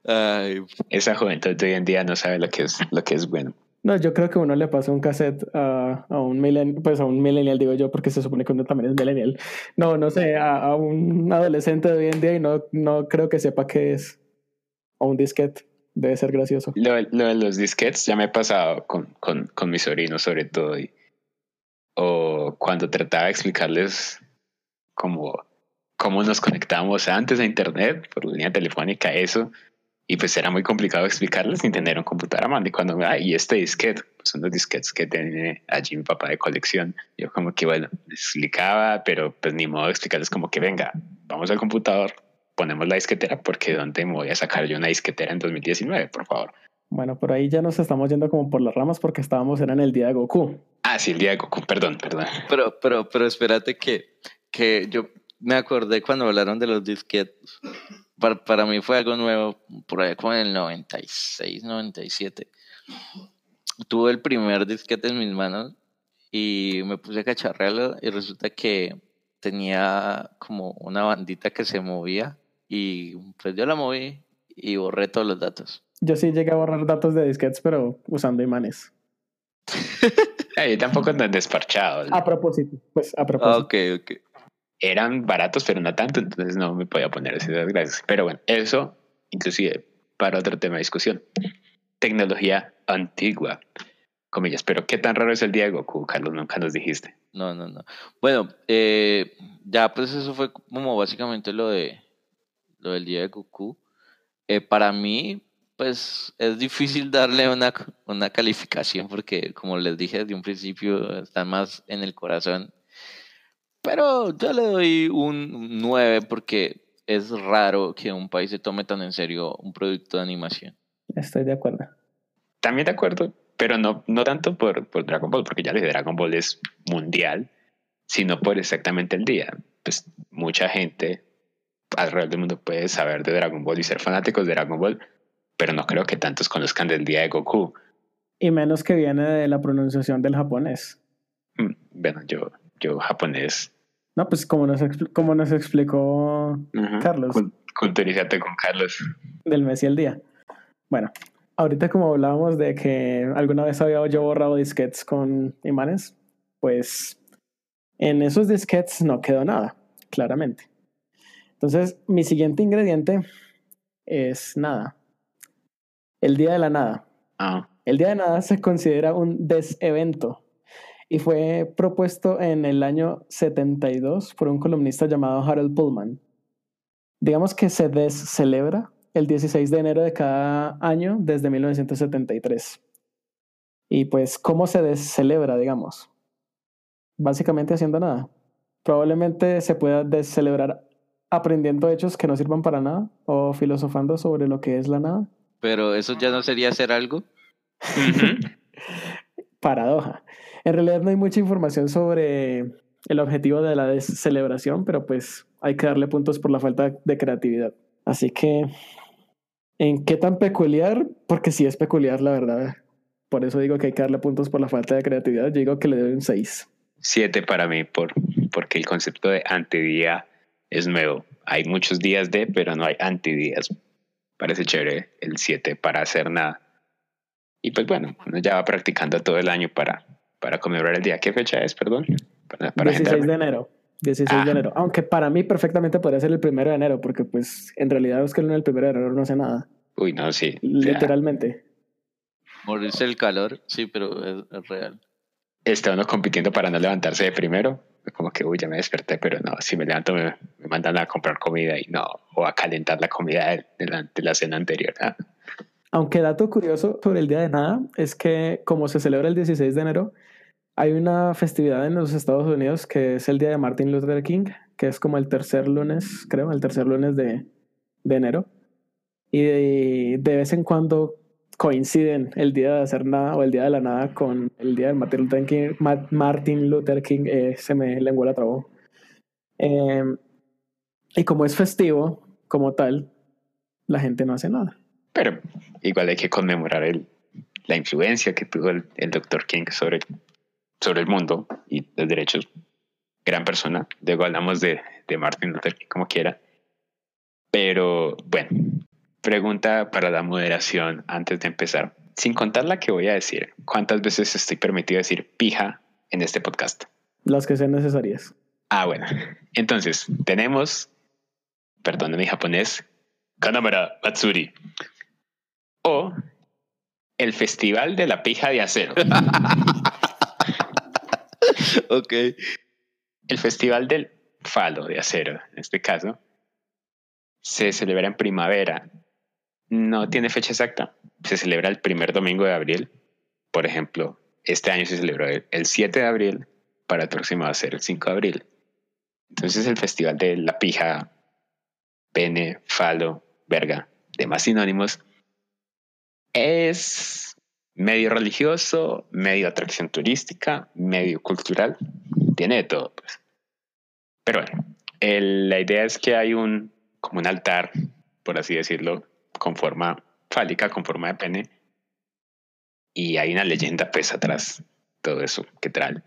S3: Ay,
S2: Esa juventud de hoy en día no sabe lo que es, lo que es bueno.
S1: No, yo creo que uno le pasa un cassette a, a un millennial, pues a un millennial digo yo, porque se supone que uno también es millennial. No, no sé, a, a un adolescente de hoy en día y no, no creo que sepa qué es. O un disquete, debe ser gracioso.
S2: Lo, lo de los disquetes ya me he pasado con, con, con mis sobrinos sobre todo. Y, o cuando trataba de explicarles cómo, cómo nos conectábamos antes a internet por línea telefónica, eso. Y pues era muy complicado explicarles sin tener un computador a mano. Y cuando me, ah, y este disquete, pues son los disquetes que tiene allí mi papá de colección. Yo como que, bueno, explicaba, pero pues ni modo de explicarles como que, venga, vamos al computador, ponemos la disquetera, porque ¿dónde me voy a sacar yo una disquetera en 2019, por favor?
S1: Bueno, por ahí ya nos estamos yendo como por las ramas porque estábamos era en el día de Goku.
S2: Ah, sí, el día de Goku, perdón, perdón.
S3: pero, pero, pero espérate que, que yo me acordé cuando hablaron de los disquetes. Para, para mí fue algo nuevo, por ahí como en el 96, 97. Tuve el primer disquete en mis manos y me puse a cacharrearlo y resulta que tenía como una bandita que se movía y pues yo la moví y borré todos los datos.
S1: Yo sí llegué a borrar datos de disquetes, pero usando imanes.
S2: Ay, tampoco tan desparchado.
S1: A propósito, pues a propósito.
S3: ok, ok.
S2: Eran baratos, pero no tanto, entonces no me podía poner así de gracias. Pero bueno, eso inclusive para otro tema de discusión. Tecnología antigua, comillas. Pero ¿qué tan raro es el día de Goku, Carlos? Nunca nos dijiste.
S3: No, no, no. Bueno, eh, ya pues eso fue como básicamente lo de lo del día de Goku. Eh, para mí, pues es difícil darle una, una calificación porque, como les dije desde un principio, está más en el corazón. Pero yo le doy un 9 porque es raro que un país se tome tan en serio un producto de animación.
S1: Estoy de acuerdo.
S2: También de acuerdo, pero no, no tanto por, por Dragon Ball, porque ya les dije, Dragon Ball es mundial, sino por exactamente el día. Pues mucha gente alrededor del mundo puede saber de Dragon Ball y ser fanáticos de Dragon Ball, pero no creo que tantos conozcan del día de Goku.
S1: Y menos que viene de la pronunciación del japonés.
S2: Mm, Bueno, yo, yo japonés.
S1: No, pues como nos, como nos explicó Carlos.
S2: Cul- Culturízate con Carlos.
S1: del mes y el día. Bueno, ahorita como hablábamos de que alguna vez había yo borrado disquetes con imanes, pues en esos disquetes no quedó nada, claramente. Entonces, mi siguiente ingrediente es nada. El día de la nada.
S2: Ah,
S1: El día de nada se considera un desevento y fue propuesto en el año 72 por un columnista llamado Harold Pullman. Digamos que se descelebra el 16 de enero de cada año desde 1973. Y pues, ¿cómo se descelebra, digamos? Básicamente haciendo nada. Probablemente se pueda descelebrar aprendiendo hechos que no sirvan para nada o filosofando sobre lo que es la nada.
S3: Pero eso ya no sería hacer algo.
S1: paradoja. En realidad no hay mucha información sobre el objetivo de la celebración, pero pues hay que darle puntos por la falta de creatividad. Así que, ¿en qué tan peculiar? Porque sí es peculiar, la verdad. Por eso digo que hay que darle puntos por la falta de creatividad. Yo digo que le doy un 6.
S2: Siete para mí, por, porque el concepto de antidía es nuevo. Hay muchos días de, pero no hay antidías. Parece chévere el 7 para hacer nada. Y pues bueno, uno ya va practicando todo el año para, para conmemorar el día. ¿Qué fecha es, perdón? Para, para
S1: 16
S2: agendarme.
S1: de enero. 16
S2: Ah.
S1: de enero. Aunque para mí perfectamente podría ser el primero de enero, porque pues en realidad es que el primero de enero no hace nada.
S2: Uy, no, sí.
S1: Literalmente.
S3: Morirse el calor, sí, pero es, es real.
S2: está uno compitiendo para no levantarse de primero. Como que, uy, ya me desperté, pero no, si me levanto me, me mandan a comprar comida y no, o a calentar la comida de, la, de la cena anterior. Ah,
S1: Aunque dato curioso sobre el Día de Nada es que como se celebra el 16 de enero, hay una festividad en los Estados Unidos que es el Día de Martin Luther King, que es como el tercer lunes, creo, el tercer lunes de, de enero. Y de, de vez en cuando coinciden el Día de Hacer Nada o el Día de la Nada con el Día de Martin Luther King. Ma- Martin Luther King eh, se me lenguó la trabó. Eh, y como es festivo, como tal, la gente no hace nada.
S2: Pero igual hay que conmemorar el, la influencia que tuvo el, el Dr. King sobre, sobre el mundo y los derechos. Gran persona. Luego hablamos de, de Martin Luther King como quiera. Pero bueno, pregunta para la moderación antes de empezar. Sin contar la que voy a decir, ¿cuántas veces estoy permitido decir pija en este podcast?
S1: Las que sean necesarias.
S2: Ah, bueno. Entonces, tenemos, perdón mi japonés, Kanamara Matsuri. O el Festival de la Pija de Acero.
S3: Ok.
S2: El Festival del Falo de Acero, en este caso, se celebra en primavera. No tiene fecha exacta. Se celebra el primer domingo de abril. Por ejemplo, este año se celebró el el 7 de abril, para el próximo va a ser el 5 de abril. Entonces el Festival de la Pija, pene, falo, verga, demás sinónimos, es medio religioso, medio atracción turística, medio cultural, tiene de todo. Pues. Pero bueno, la idea es que hay un, como un altar, por así decirlo, con forma fálica, con forma de pene, y hay una leyenda pues atrás, todo eso que trae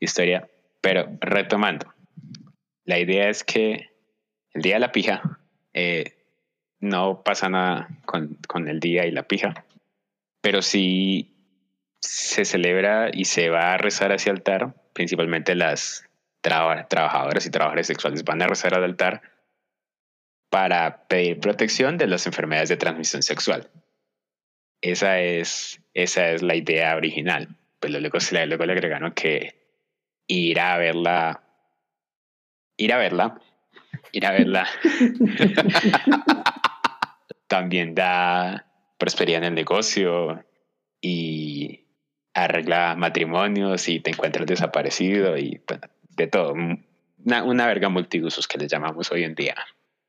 S2: historia. Pero retomando, la idea es que el día de la pija eh, no pasa nada con, con el día y la pija, pero sí se celebra y se va a rezar hacia el altar, principalmente las traba- trabajadoras y trabajadores sexuales van a rezar al altar para pedir protección de las enfermedades de transmisión sexual. Esa es, esa es la idea original. Pues luego, se le- luego le agregaron que ir a verla, ir a verla, ir a verla, también da prosperidad en el negocio y arregla matrimonios y te encuentras desaparecido y bueno, de todo. Una, una verga multiusos que le llamamos hoy en día.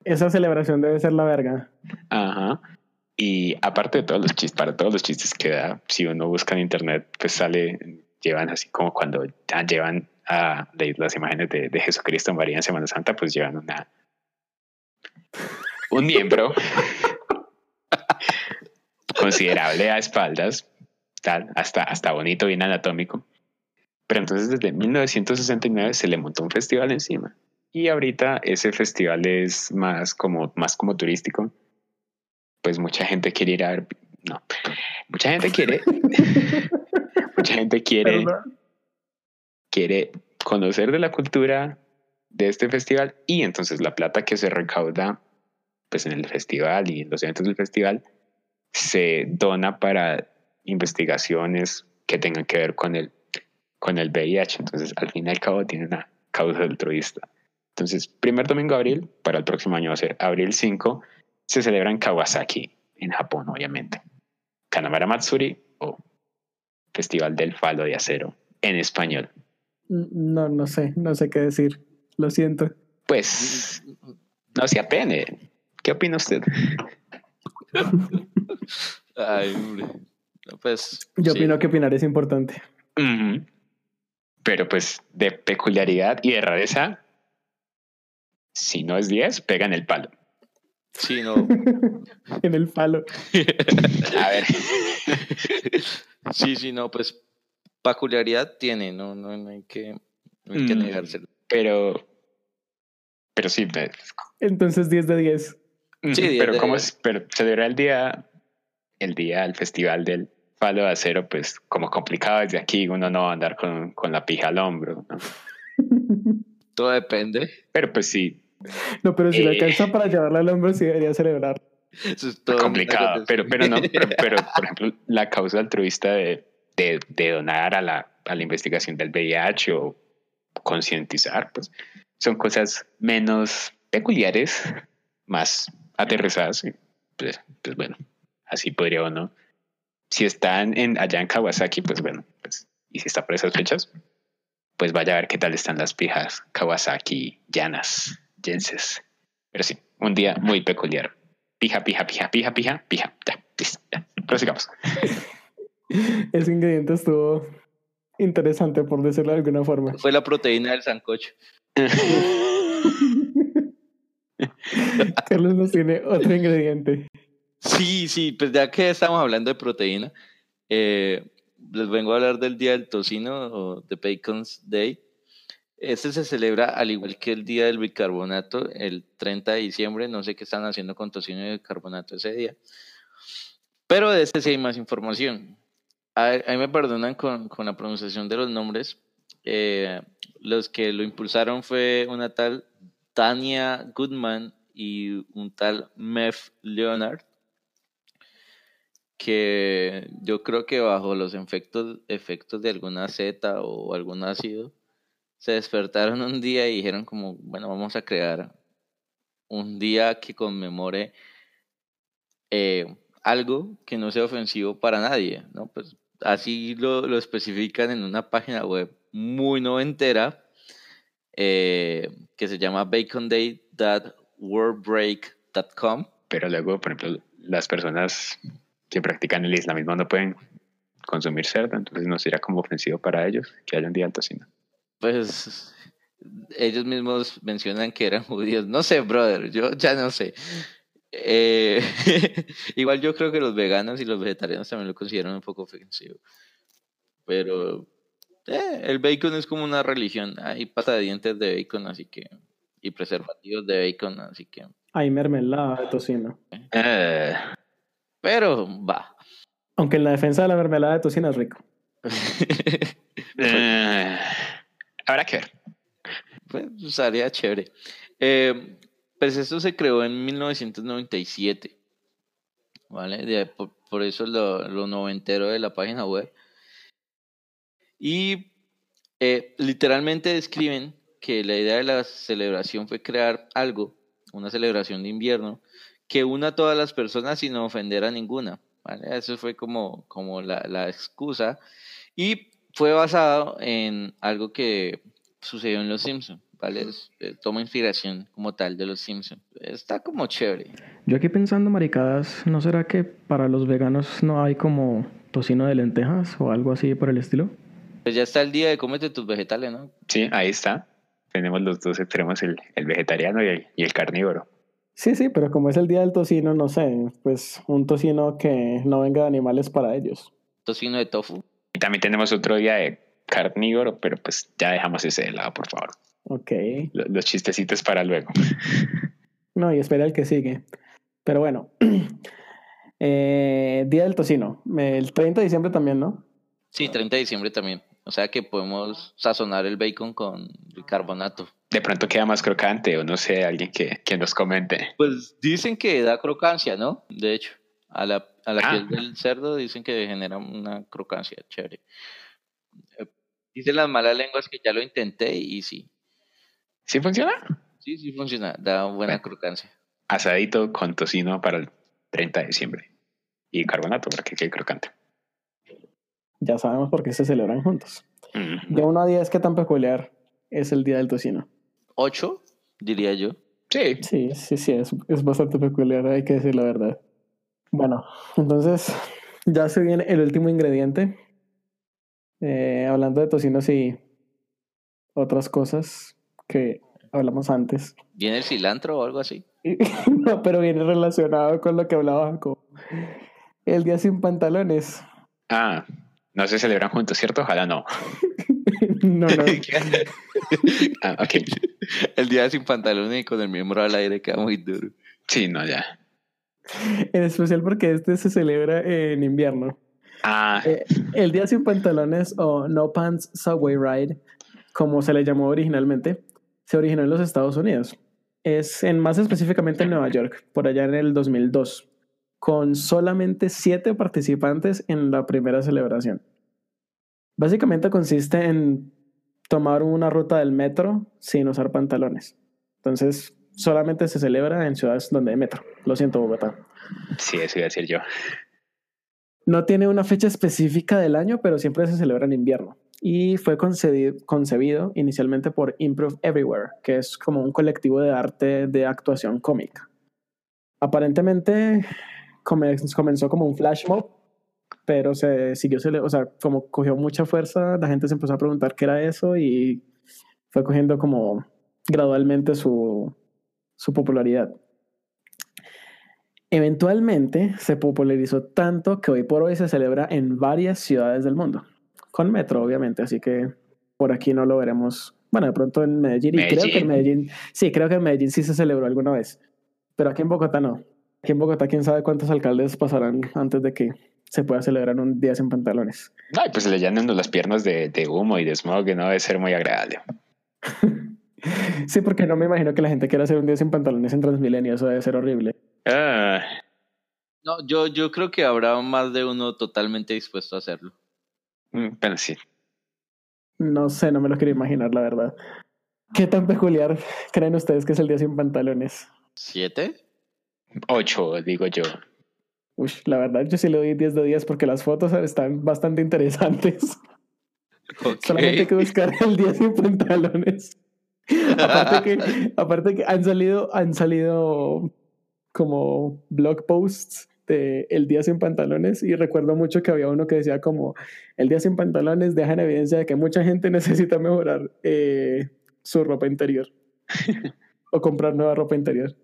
S1: Esa celebración debe ser la verga.
S2: Ajá. Y aparte de todos los chistes, para todos los chistes que da, si uno busca en internet, pues sale, llevan así como cuando ya llevan a las imágenes de, de Jesucristo en María en Semana Santa, pues llevan una un miembro considerable a espaldas, tal, hasta, hasta bonito, bien anatómico. Pero entonces desde 1969 se le montó un festival encima. Y ahorita ese festival es más como, más como turístico. Pues mucha gente quiere ir a ver. No, mucha gente quiere. mucha gente quiere,
S1: Perdón.
S2: quiere conocer de la cultura de este festival y entonces la plata que se recauda pues en el festival y en los eventos del festival se dona para investigaciones que tengan que ver con el, con el VIH. Entonces, al fin y al cabo, tiene una causa altruista. Entonces, primer domingo de abril, para el próximo año va a ser abril 5, se celebra en Kawasaki, en Japón, obviamente. Kanamara Matsuri o Festival del Falo de Acero en español.
S1: No, no sé, no sé qué decir. Lo siento.
S2: Pues no se apene. ¿Qué opina usted?
S3: Ay, hombre. Pues.
S1: Yo
S3: sí.
S1: opino que opinar es importante.
S2: Pero pues de peculiaridad y de rareza, si no es 10, pega en el palo.
S3: Sí, no.
S1: en el palo.
S2: A ver,
S3: Sí, sí, no, pues. Peculiaridad tiene, no, no, no hay que, no hay que
S2: Mm.
S3: negárselo.
S2: pero, pero sí, pues,
S1: Entonces 10 de 10.
S2: Ujú,
S3: Sí, diez
S2: pero
S3: de
S2: como
S3: diez.
S2: es, pero celebrar el día, el día del festival del palo de acero, pues como complicado desde aquí, uno no va a andar con, con la pija al hombro, ¿no?
S3: Todo depende.
S2: Pero pues sí,
S1: No, pero si le
S2: Eh.
S1: alcanza para llevarla al hombro, sí debería celebrar.
S3: Eso es todo
S2: complicado, pero, pero no, pero, pero, por ejemplo, la causa altruista de, de, de donar a la, a la investigación del VIH o concientizar, pues son cosas menos peculiares, más aterrizadas. y, Pues, pues bueno, así podría uno. Si están en, allá en Kawasaki, pues bueno, pues, y si está por esas fechas, pues vaya a ver qué tal están las pijas Kawasaki llanas, yenses. Pero sí, un día muy peculiar. Pija, pija, pija, pija, pija, pija. Ya, listo, ya. Prosigamos.
S1: Ese ingrediente estuvo interesante, por decirlo de alguna forma.
S3: Fue la proteína del sancocho.
S1: Carlos nos tiene otro ingrediente.
S3: Sí, sí, pues ya que estamos hablando de proteína, eh, les vengo a hablar del Día del Tocino o de Bacon's Day. Este se celebra al igual que el Día del Bicarbonato, el 30 de diciembre. No sé qué están haciendo con tocino y bicarbonato ese día. Pero de este sí hay más información. Ahí me perdonan con, con la pronunciación de los nombres. Eh, los que lo impulsaron fue una tal Tania Goodman y un tal Mev Leonard que yo creo que bajo los efectos, efectos de alguna zeta o algún ácido, se despertaron un día y dijeron como, bueno, vamos a crear un día que conmemore eh, algo que no sea ofensivo para nadie, ¿no? Pues así lo, lo especifican en una página web muy noventera eh, que se llama baconday.wordbreak.com
S2: Pero luego, por ejemplo, las personas que practican el islamismo no pueden consumir cerdo, entonces no sería como ofensivo para ellos que haya un día de tocino.
S3: Pues ellos mismos mencionan que eran judíos. No sé, brother, yo ya no sé. Eh, igual yo creo que los veganos y los vegetarianos también lo consideran un poco ofensivo. Pero eh, el bacon es como una religión. Hay pata de dientes de bacon, así que. Y preservativos de bacon, así que.
S1: Hay mermelada de tocino.
S2: Eh,
S3: Pero va.
S1: Aunque en la defensa de la mermelada de tocino es rico.
S2: eh, habrá que ver.
S3: Pues estaría chévere. Eh, pues esto se creó en 1997. ¿Vale? De- por, por eso lo, lo noventero de la página web. Y eh, literalmente describen que la idea de la celebración fue crear algo, una celebración de invierno, que una a todas las personas sin ofender a ninguna. ¿vale? Eso fue como, como la, la excusa. Y fue basado en algo que sucedió en Los Simpsons, ¿vale? Es- eh, toma inspiración como tal de Los Simpsons. Está como chévere.
S1: Yo aquí pensando, maricadas, ¿no será que para los veganos no hay como tocino de lentejas o algo así por el estilo?
S3: Pues ya está el día de cómete tus vegetales, ¿no?
S2: Sí, ahí está. Tenemos los dos extremos, el, el vegetariano y el, y el carnívoro.
S1: Sí, sí, pero como es el día del tocino, no sé, pues un tocino que no venga de animales para ellos.
S3: Tocino de tofu.
S2: Y también tenemos otro día de carnívoro, pero pues ya dejamos ese de lado, por favor.
S1: Ok.
S2: Lo- Los chistecitos para luego.
S1: No, y espera el que sigue. Pero bueno, eh, día del tocino, el 30 de diciembre también, ¿no?
S3: Sí, 30 de diciembre también. O sea que podemos sazonar el bacon con bicarbonato.
S2: De pronto queda más crocante o no sé, alguien que, que nos comente.
S3: Pues dicen que da crocancia, ¿no? De hecho, a la, a la
S2: Ah.
S3: piel del cerdo dicen que genera una crocancia chévere. Eh, Dicen las malas lenguas que ya lo intenté y sí.
S2: ¿Sí funciona?
S3: Sí, sí funciona. Da buena
S2: Bueno.
S3: crocancia.
S2: Asadito con tocino para el 30 de diciembre. Y carbonato para que quede crocante.
S1: Ya sabemos por qué se celebran juntos.
S2: Mm.
S1: De 1 a 10, ¿qué tan peculiar es el Día del Tocino?
S3: Ocho, diría yo.
S2: Sí,
S1: Sí, sí, sí, es, es bastante peculiar, hay que decir la verdad. Bueno, entonces ya se viene el último ingrediente. Eh, hablando de tocinos y otras cosas que hablamos antes.
S3: ¿Viene el cilantro o algo así?
S1: no, pero viene relacionado con lo que hablaba Jacob. El día sin pantalones.
S2: Ah, no se celebran juntos, ¿cierto? Ojalá no.
S1: no, no.
S2: Ah, ok.
S3: El día sin pantalones y con el miembro al aire queda muy duro.
S2: Sí, no, ya.
S1: En especial porque este se celebra en invierno.
S2: Ah,
S1: Eh, el día sin pantalones o No Pants Subway Ride, como se le llamó originalmente, se originó en los Estados Unidos. Es en más específicamente en Nueva York, por allá en el 2002, con solamente siete participantes en la primera celebración. Básicamente consiste en tomar una ruta del metro sin usar pantalones. Entonces, solamente se celebra en ciudades donde hay metro. Lo siento, Bogotá.
S2: sí, eso iba a decir yo.
S1: No tiene una fecha específica del año, pero siempre se celebra en invierno. Y fue concebido inicialmente por Improve Everywhere, que es como un colectivo de arte de actuación cómica. Aparentemente comenzó como un flash mob, pero se siguió, o sea, como cogió mucha fuerza, la gente se empezó a preguntar qué era eso y fue cogiendo como gradualmente su, su popularidad. Eventualmente se popularizó tanto que hoy por hoy se celebra en varias ciudades del mundo, con metro obviamente, así que por aquí no lo veremos. Bueno, de pronto en Medellín, y creo que en Medellín, sí, creo que en Medellín sí se celebró alguna vez, pero aquí en Bogotá no. Aquí en Bogotá, quién sabe cuántos alcaldes pasarán antes de que se pueda celebrar un día sin pantalones.
S2: Ay, pues le llenan las piernas de, de humo y de smog, que no debe ser muy agradable.
S1: Sí, porque no me imagino que la gente quiera hacer un día sin pantalones en Transmilenio, eso debe ser horrible.
S2: Ah,
S3: No, yo, yo creo que habrá más de uno totalmente dispuesto a hacerlo.
S2: mm, bueno, sí.
S1: No sé, no me lo quiero imaginar, la verdad. ¿Qué tan peculiar creen ustedes que es el día sin pantalones?
S3: ¿Siete?
S2: Ocho, digo yo.
S1: Uy, la verdad, yo sí le doy 10 de 10 porque las fotos están bastante interesantes. Solamente hay que buscar el día sin pantalones. aparte, que, aparte que han salido, han salido como blog posts de el día sin pantalones y recuerdo mucho que había uno que decía como el día sin pantalones deja en evidencia de que mucha gente necesita mejorar eh, su ropa interior o comprar nueva ropa interior.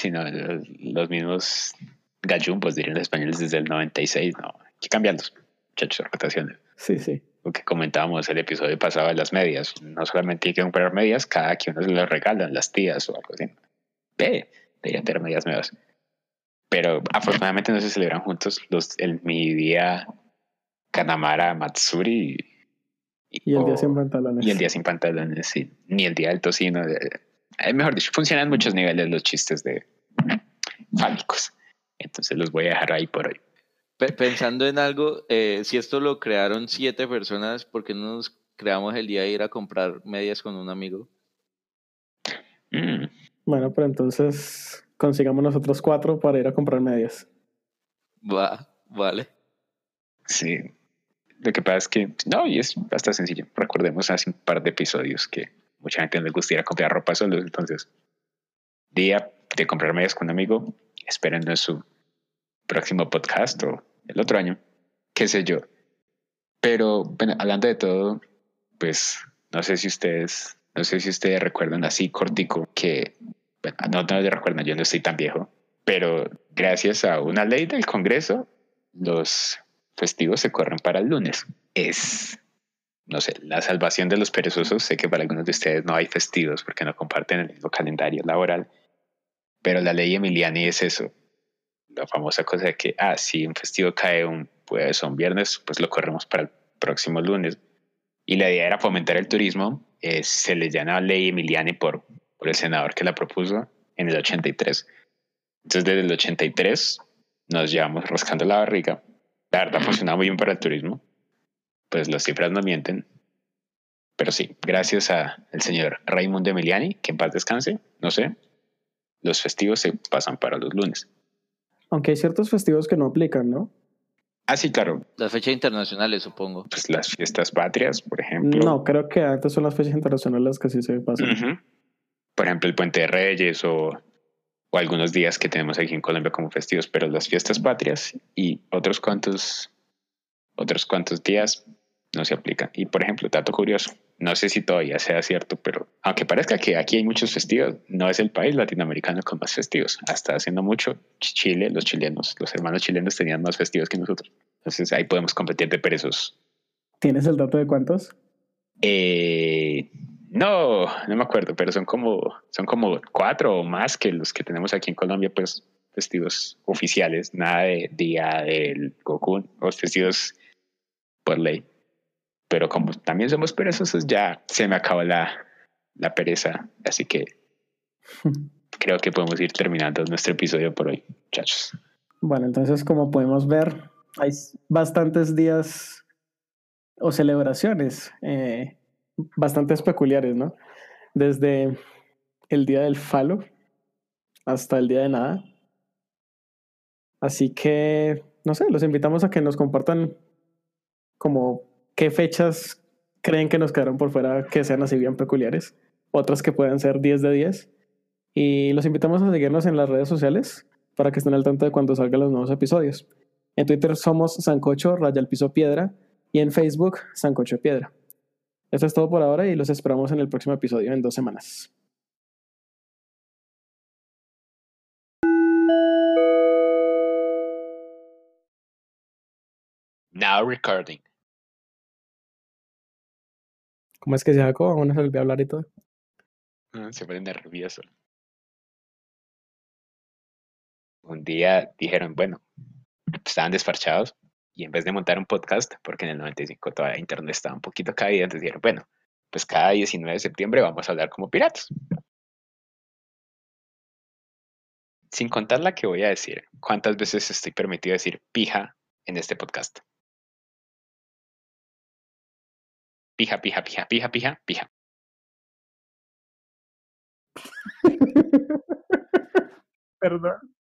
S2: Sí, no, los, mismos gallumbos, dirían los españoles, desde el 96, no. Hay que cambiarlos, muchachos, rotaciones.
S1: Sí, sí.
S2: Lo que comentábamos el episodio pasado de las medias. No solamente hay que comprar medias, cada que uno se las regalan, las tías o algo así. Ve, deberían tener medias nuevas. Pero afortunadamente no se celebran juntos los, el, mi día Kanamara Matsuri
S1: Y el día sin pantalones.
S2: y el día sin pantalones, sí. Ni el día del tocino. de- mejor dicho, funcionan en muchos niveles los chistes de fálicos. Entonces los voy a dejar ahí por hoy.
S3: Pe- Pensando en algo, eh, si esto lo crearon siete personas, ¿por qué no nos creamos el día de ir a comprar medias con un amigo?
S2: Mm,
S1: Bueno, pero entonces consigamos nosotros cuatro para ir a comprar medias.
S3: Va, vale.
S2: sí. Lo que pasa es que, no, y es bastante sencillo. Recordemos hace un par de episodios que mucha gente no le gusta ir a comprar ropa solos. Entonces, día de comprar medias con un amigo, esperen su próximo podcast o el otro año, qué sé yo. Pero, bueno, hablando de todo, pues no sé si ustedes, no sé si ustedes recuerdan así cortico que, bueno, no, no lo recuerdan, yo no estoy tan viejo, pero gracias a una ley del Congreso, los festivos se corren para el lunes. Es, no sé, la salvación de los perezosos. Sé que para algunos de ustedes no hay festivos porque no comparten el mismo calendario laboral, pero la ley Emiliani es eso. La famosa cosa de que, ah, si un festivo cae un jueves o un viernes, pues lo corremos para el próximo lunes. Y la idea era fomentar el turismo. Eh, se le llama Ley Emiliani por, por el senador que la propuso en el 83. Entonces, desde el 83 nos llevamos rascando la barriga. La verdad, funcionaba muy bien para el turismo. Pues las cifras no mienten. Pero sí, gracias al señor Raimundo Emiliani, que en paz descanse, no sé, los festivos se pasan para los lunes.
S1: Aunque hay ciertos festivos que no aplican, ¿no?
S2: Ah, sí, claro.
S3: Las fechas internacionales, supongo.
S2: Pues las fiestas patrias, por ejemplo.
S1: No, creo que antes son las fechas internacionales que sí se pasan.
S2: Por ejemplo, el Puente de Reyes o, o algunos días que tenemos aquí en Colombia como festivos, pero las fiestas patrias y otros cuantos, otros cuantos días no se aplican. Y por ejemplo, dato curioso, no sé si todavía sea cierto, pero aunque parezca que aquí hay muchos festivos, no es el país latinoamericano con más festivos. Hasta haciendo mucho, Chile, los chilenos, los hermanos chilenos tenían más festivos que nosotros. Entonces ahí podemos competir de perezosos.
S1: ¿Tienes el dato de cuántos?
S2: Eh, no, no me acuerdo, pero son como, son como cuatro o más que los que tenemos aquí en Colombia, pues festivos oficiales, nada de día del Goku, o festivos por ley pero como también somos perezosos, ya se me acabó la, la pereza, así que creo que podemos ir terminando nuestro episodio por hoy, muchachos.
S1: Bueno, entonces como podemos ver, hay bastantes días o celebraciones eh, bastantes peculiares, ¿no? Desde el día del falo hasta el día de nada. Así que, no sé, los invitamos a que nos compartan como ¿Qué fechas creen que nos quedaron por fuera que sean así bien peculiares? Otras que puedan ser 10 de 10. Y los invitamos a seguirnos en las redes sociales para que estén al tanto de cuando salgan los nuevos episodios. En Twitter somos Sancocho Raya el Piso Piedra y en Facebook Sancocho Piedra. Esto es todo por ahora y los esperamos en el próximo episodio en dos semanas.
S2: Now recording.
S1: ¿Cómo es que se sacó? Aún no se olvidó hablar y todo.
S2: Ah, se pone nervioso. Un día dijeron, bueno, estaban desparchados y en vez de montar un podcast, porque en el 95 todavía internet estaba un poquito caído, entonces dijeron, bueno, pues cada 19 de septiembre vamos a hablar como piratas. Sin contar la que voy a decir, ¿cuántas veces estoy permitido decir pija en este podcast? Pija, pija, pija, pija, pija, pija.
S1: Perdón.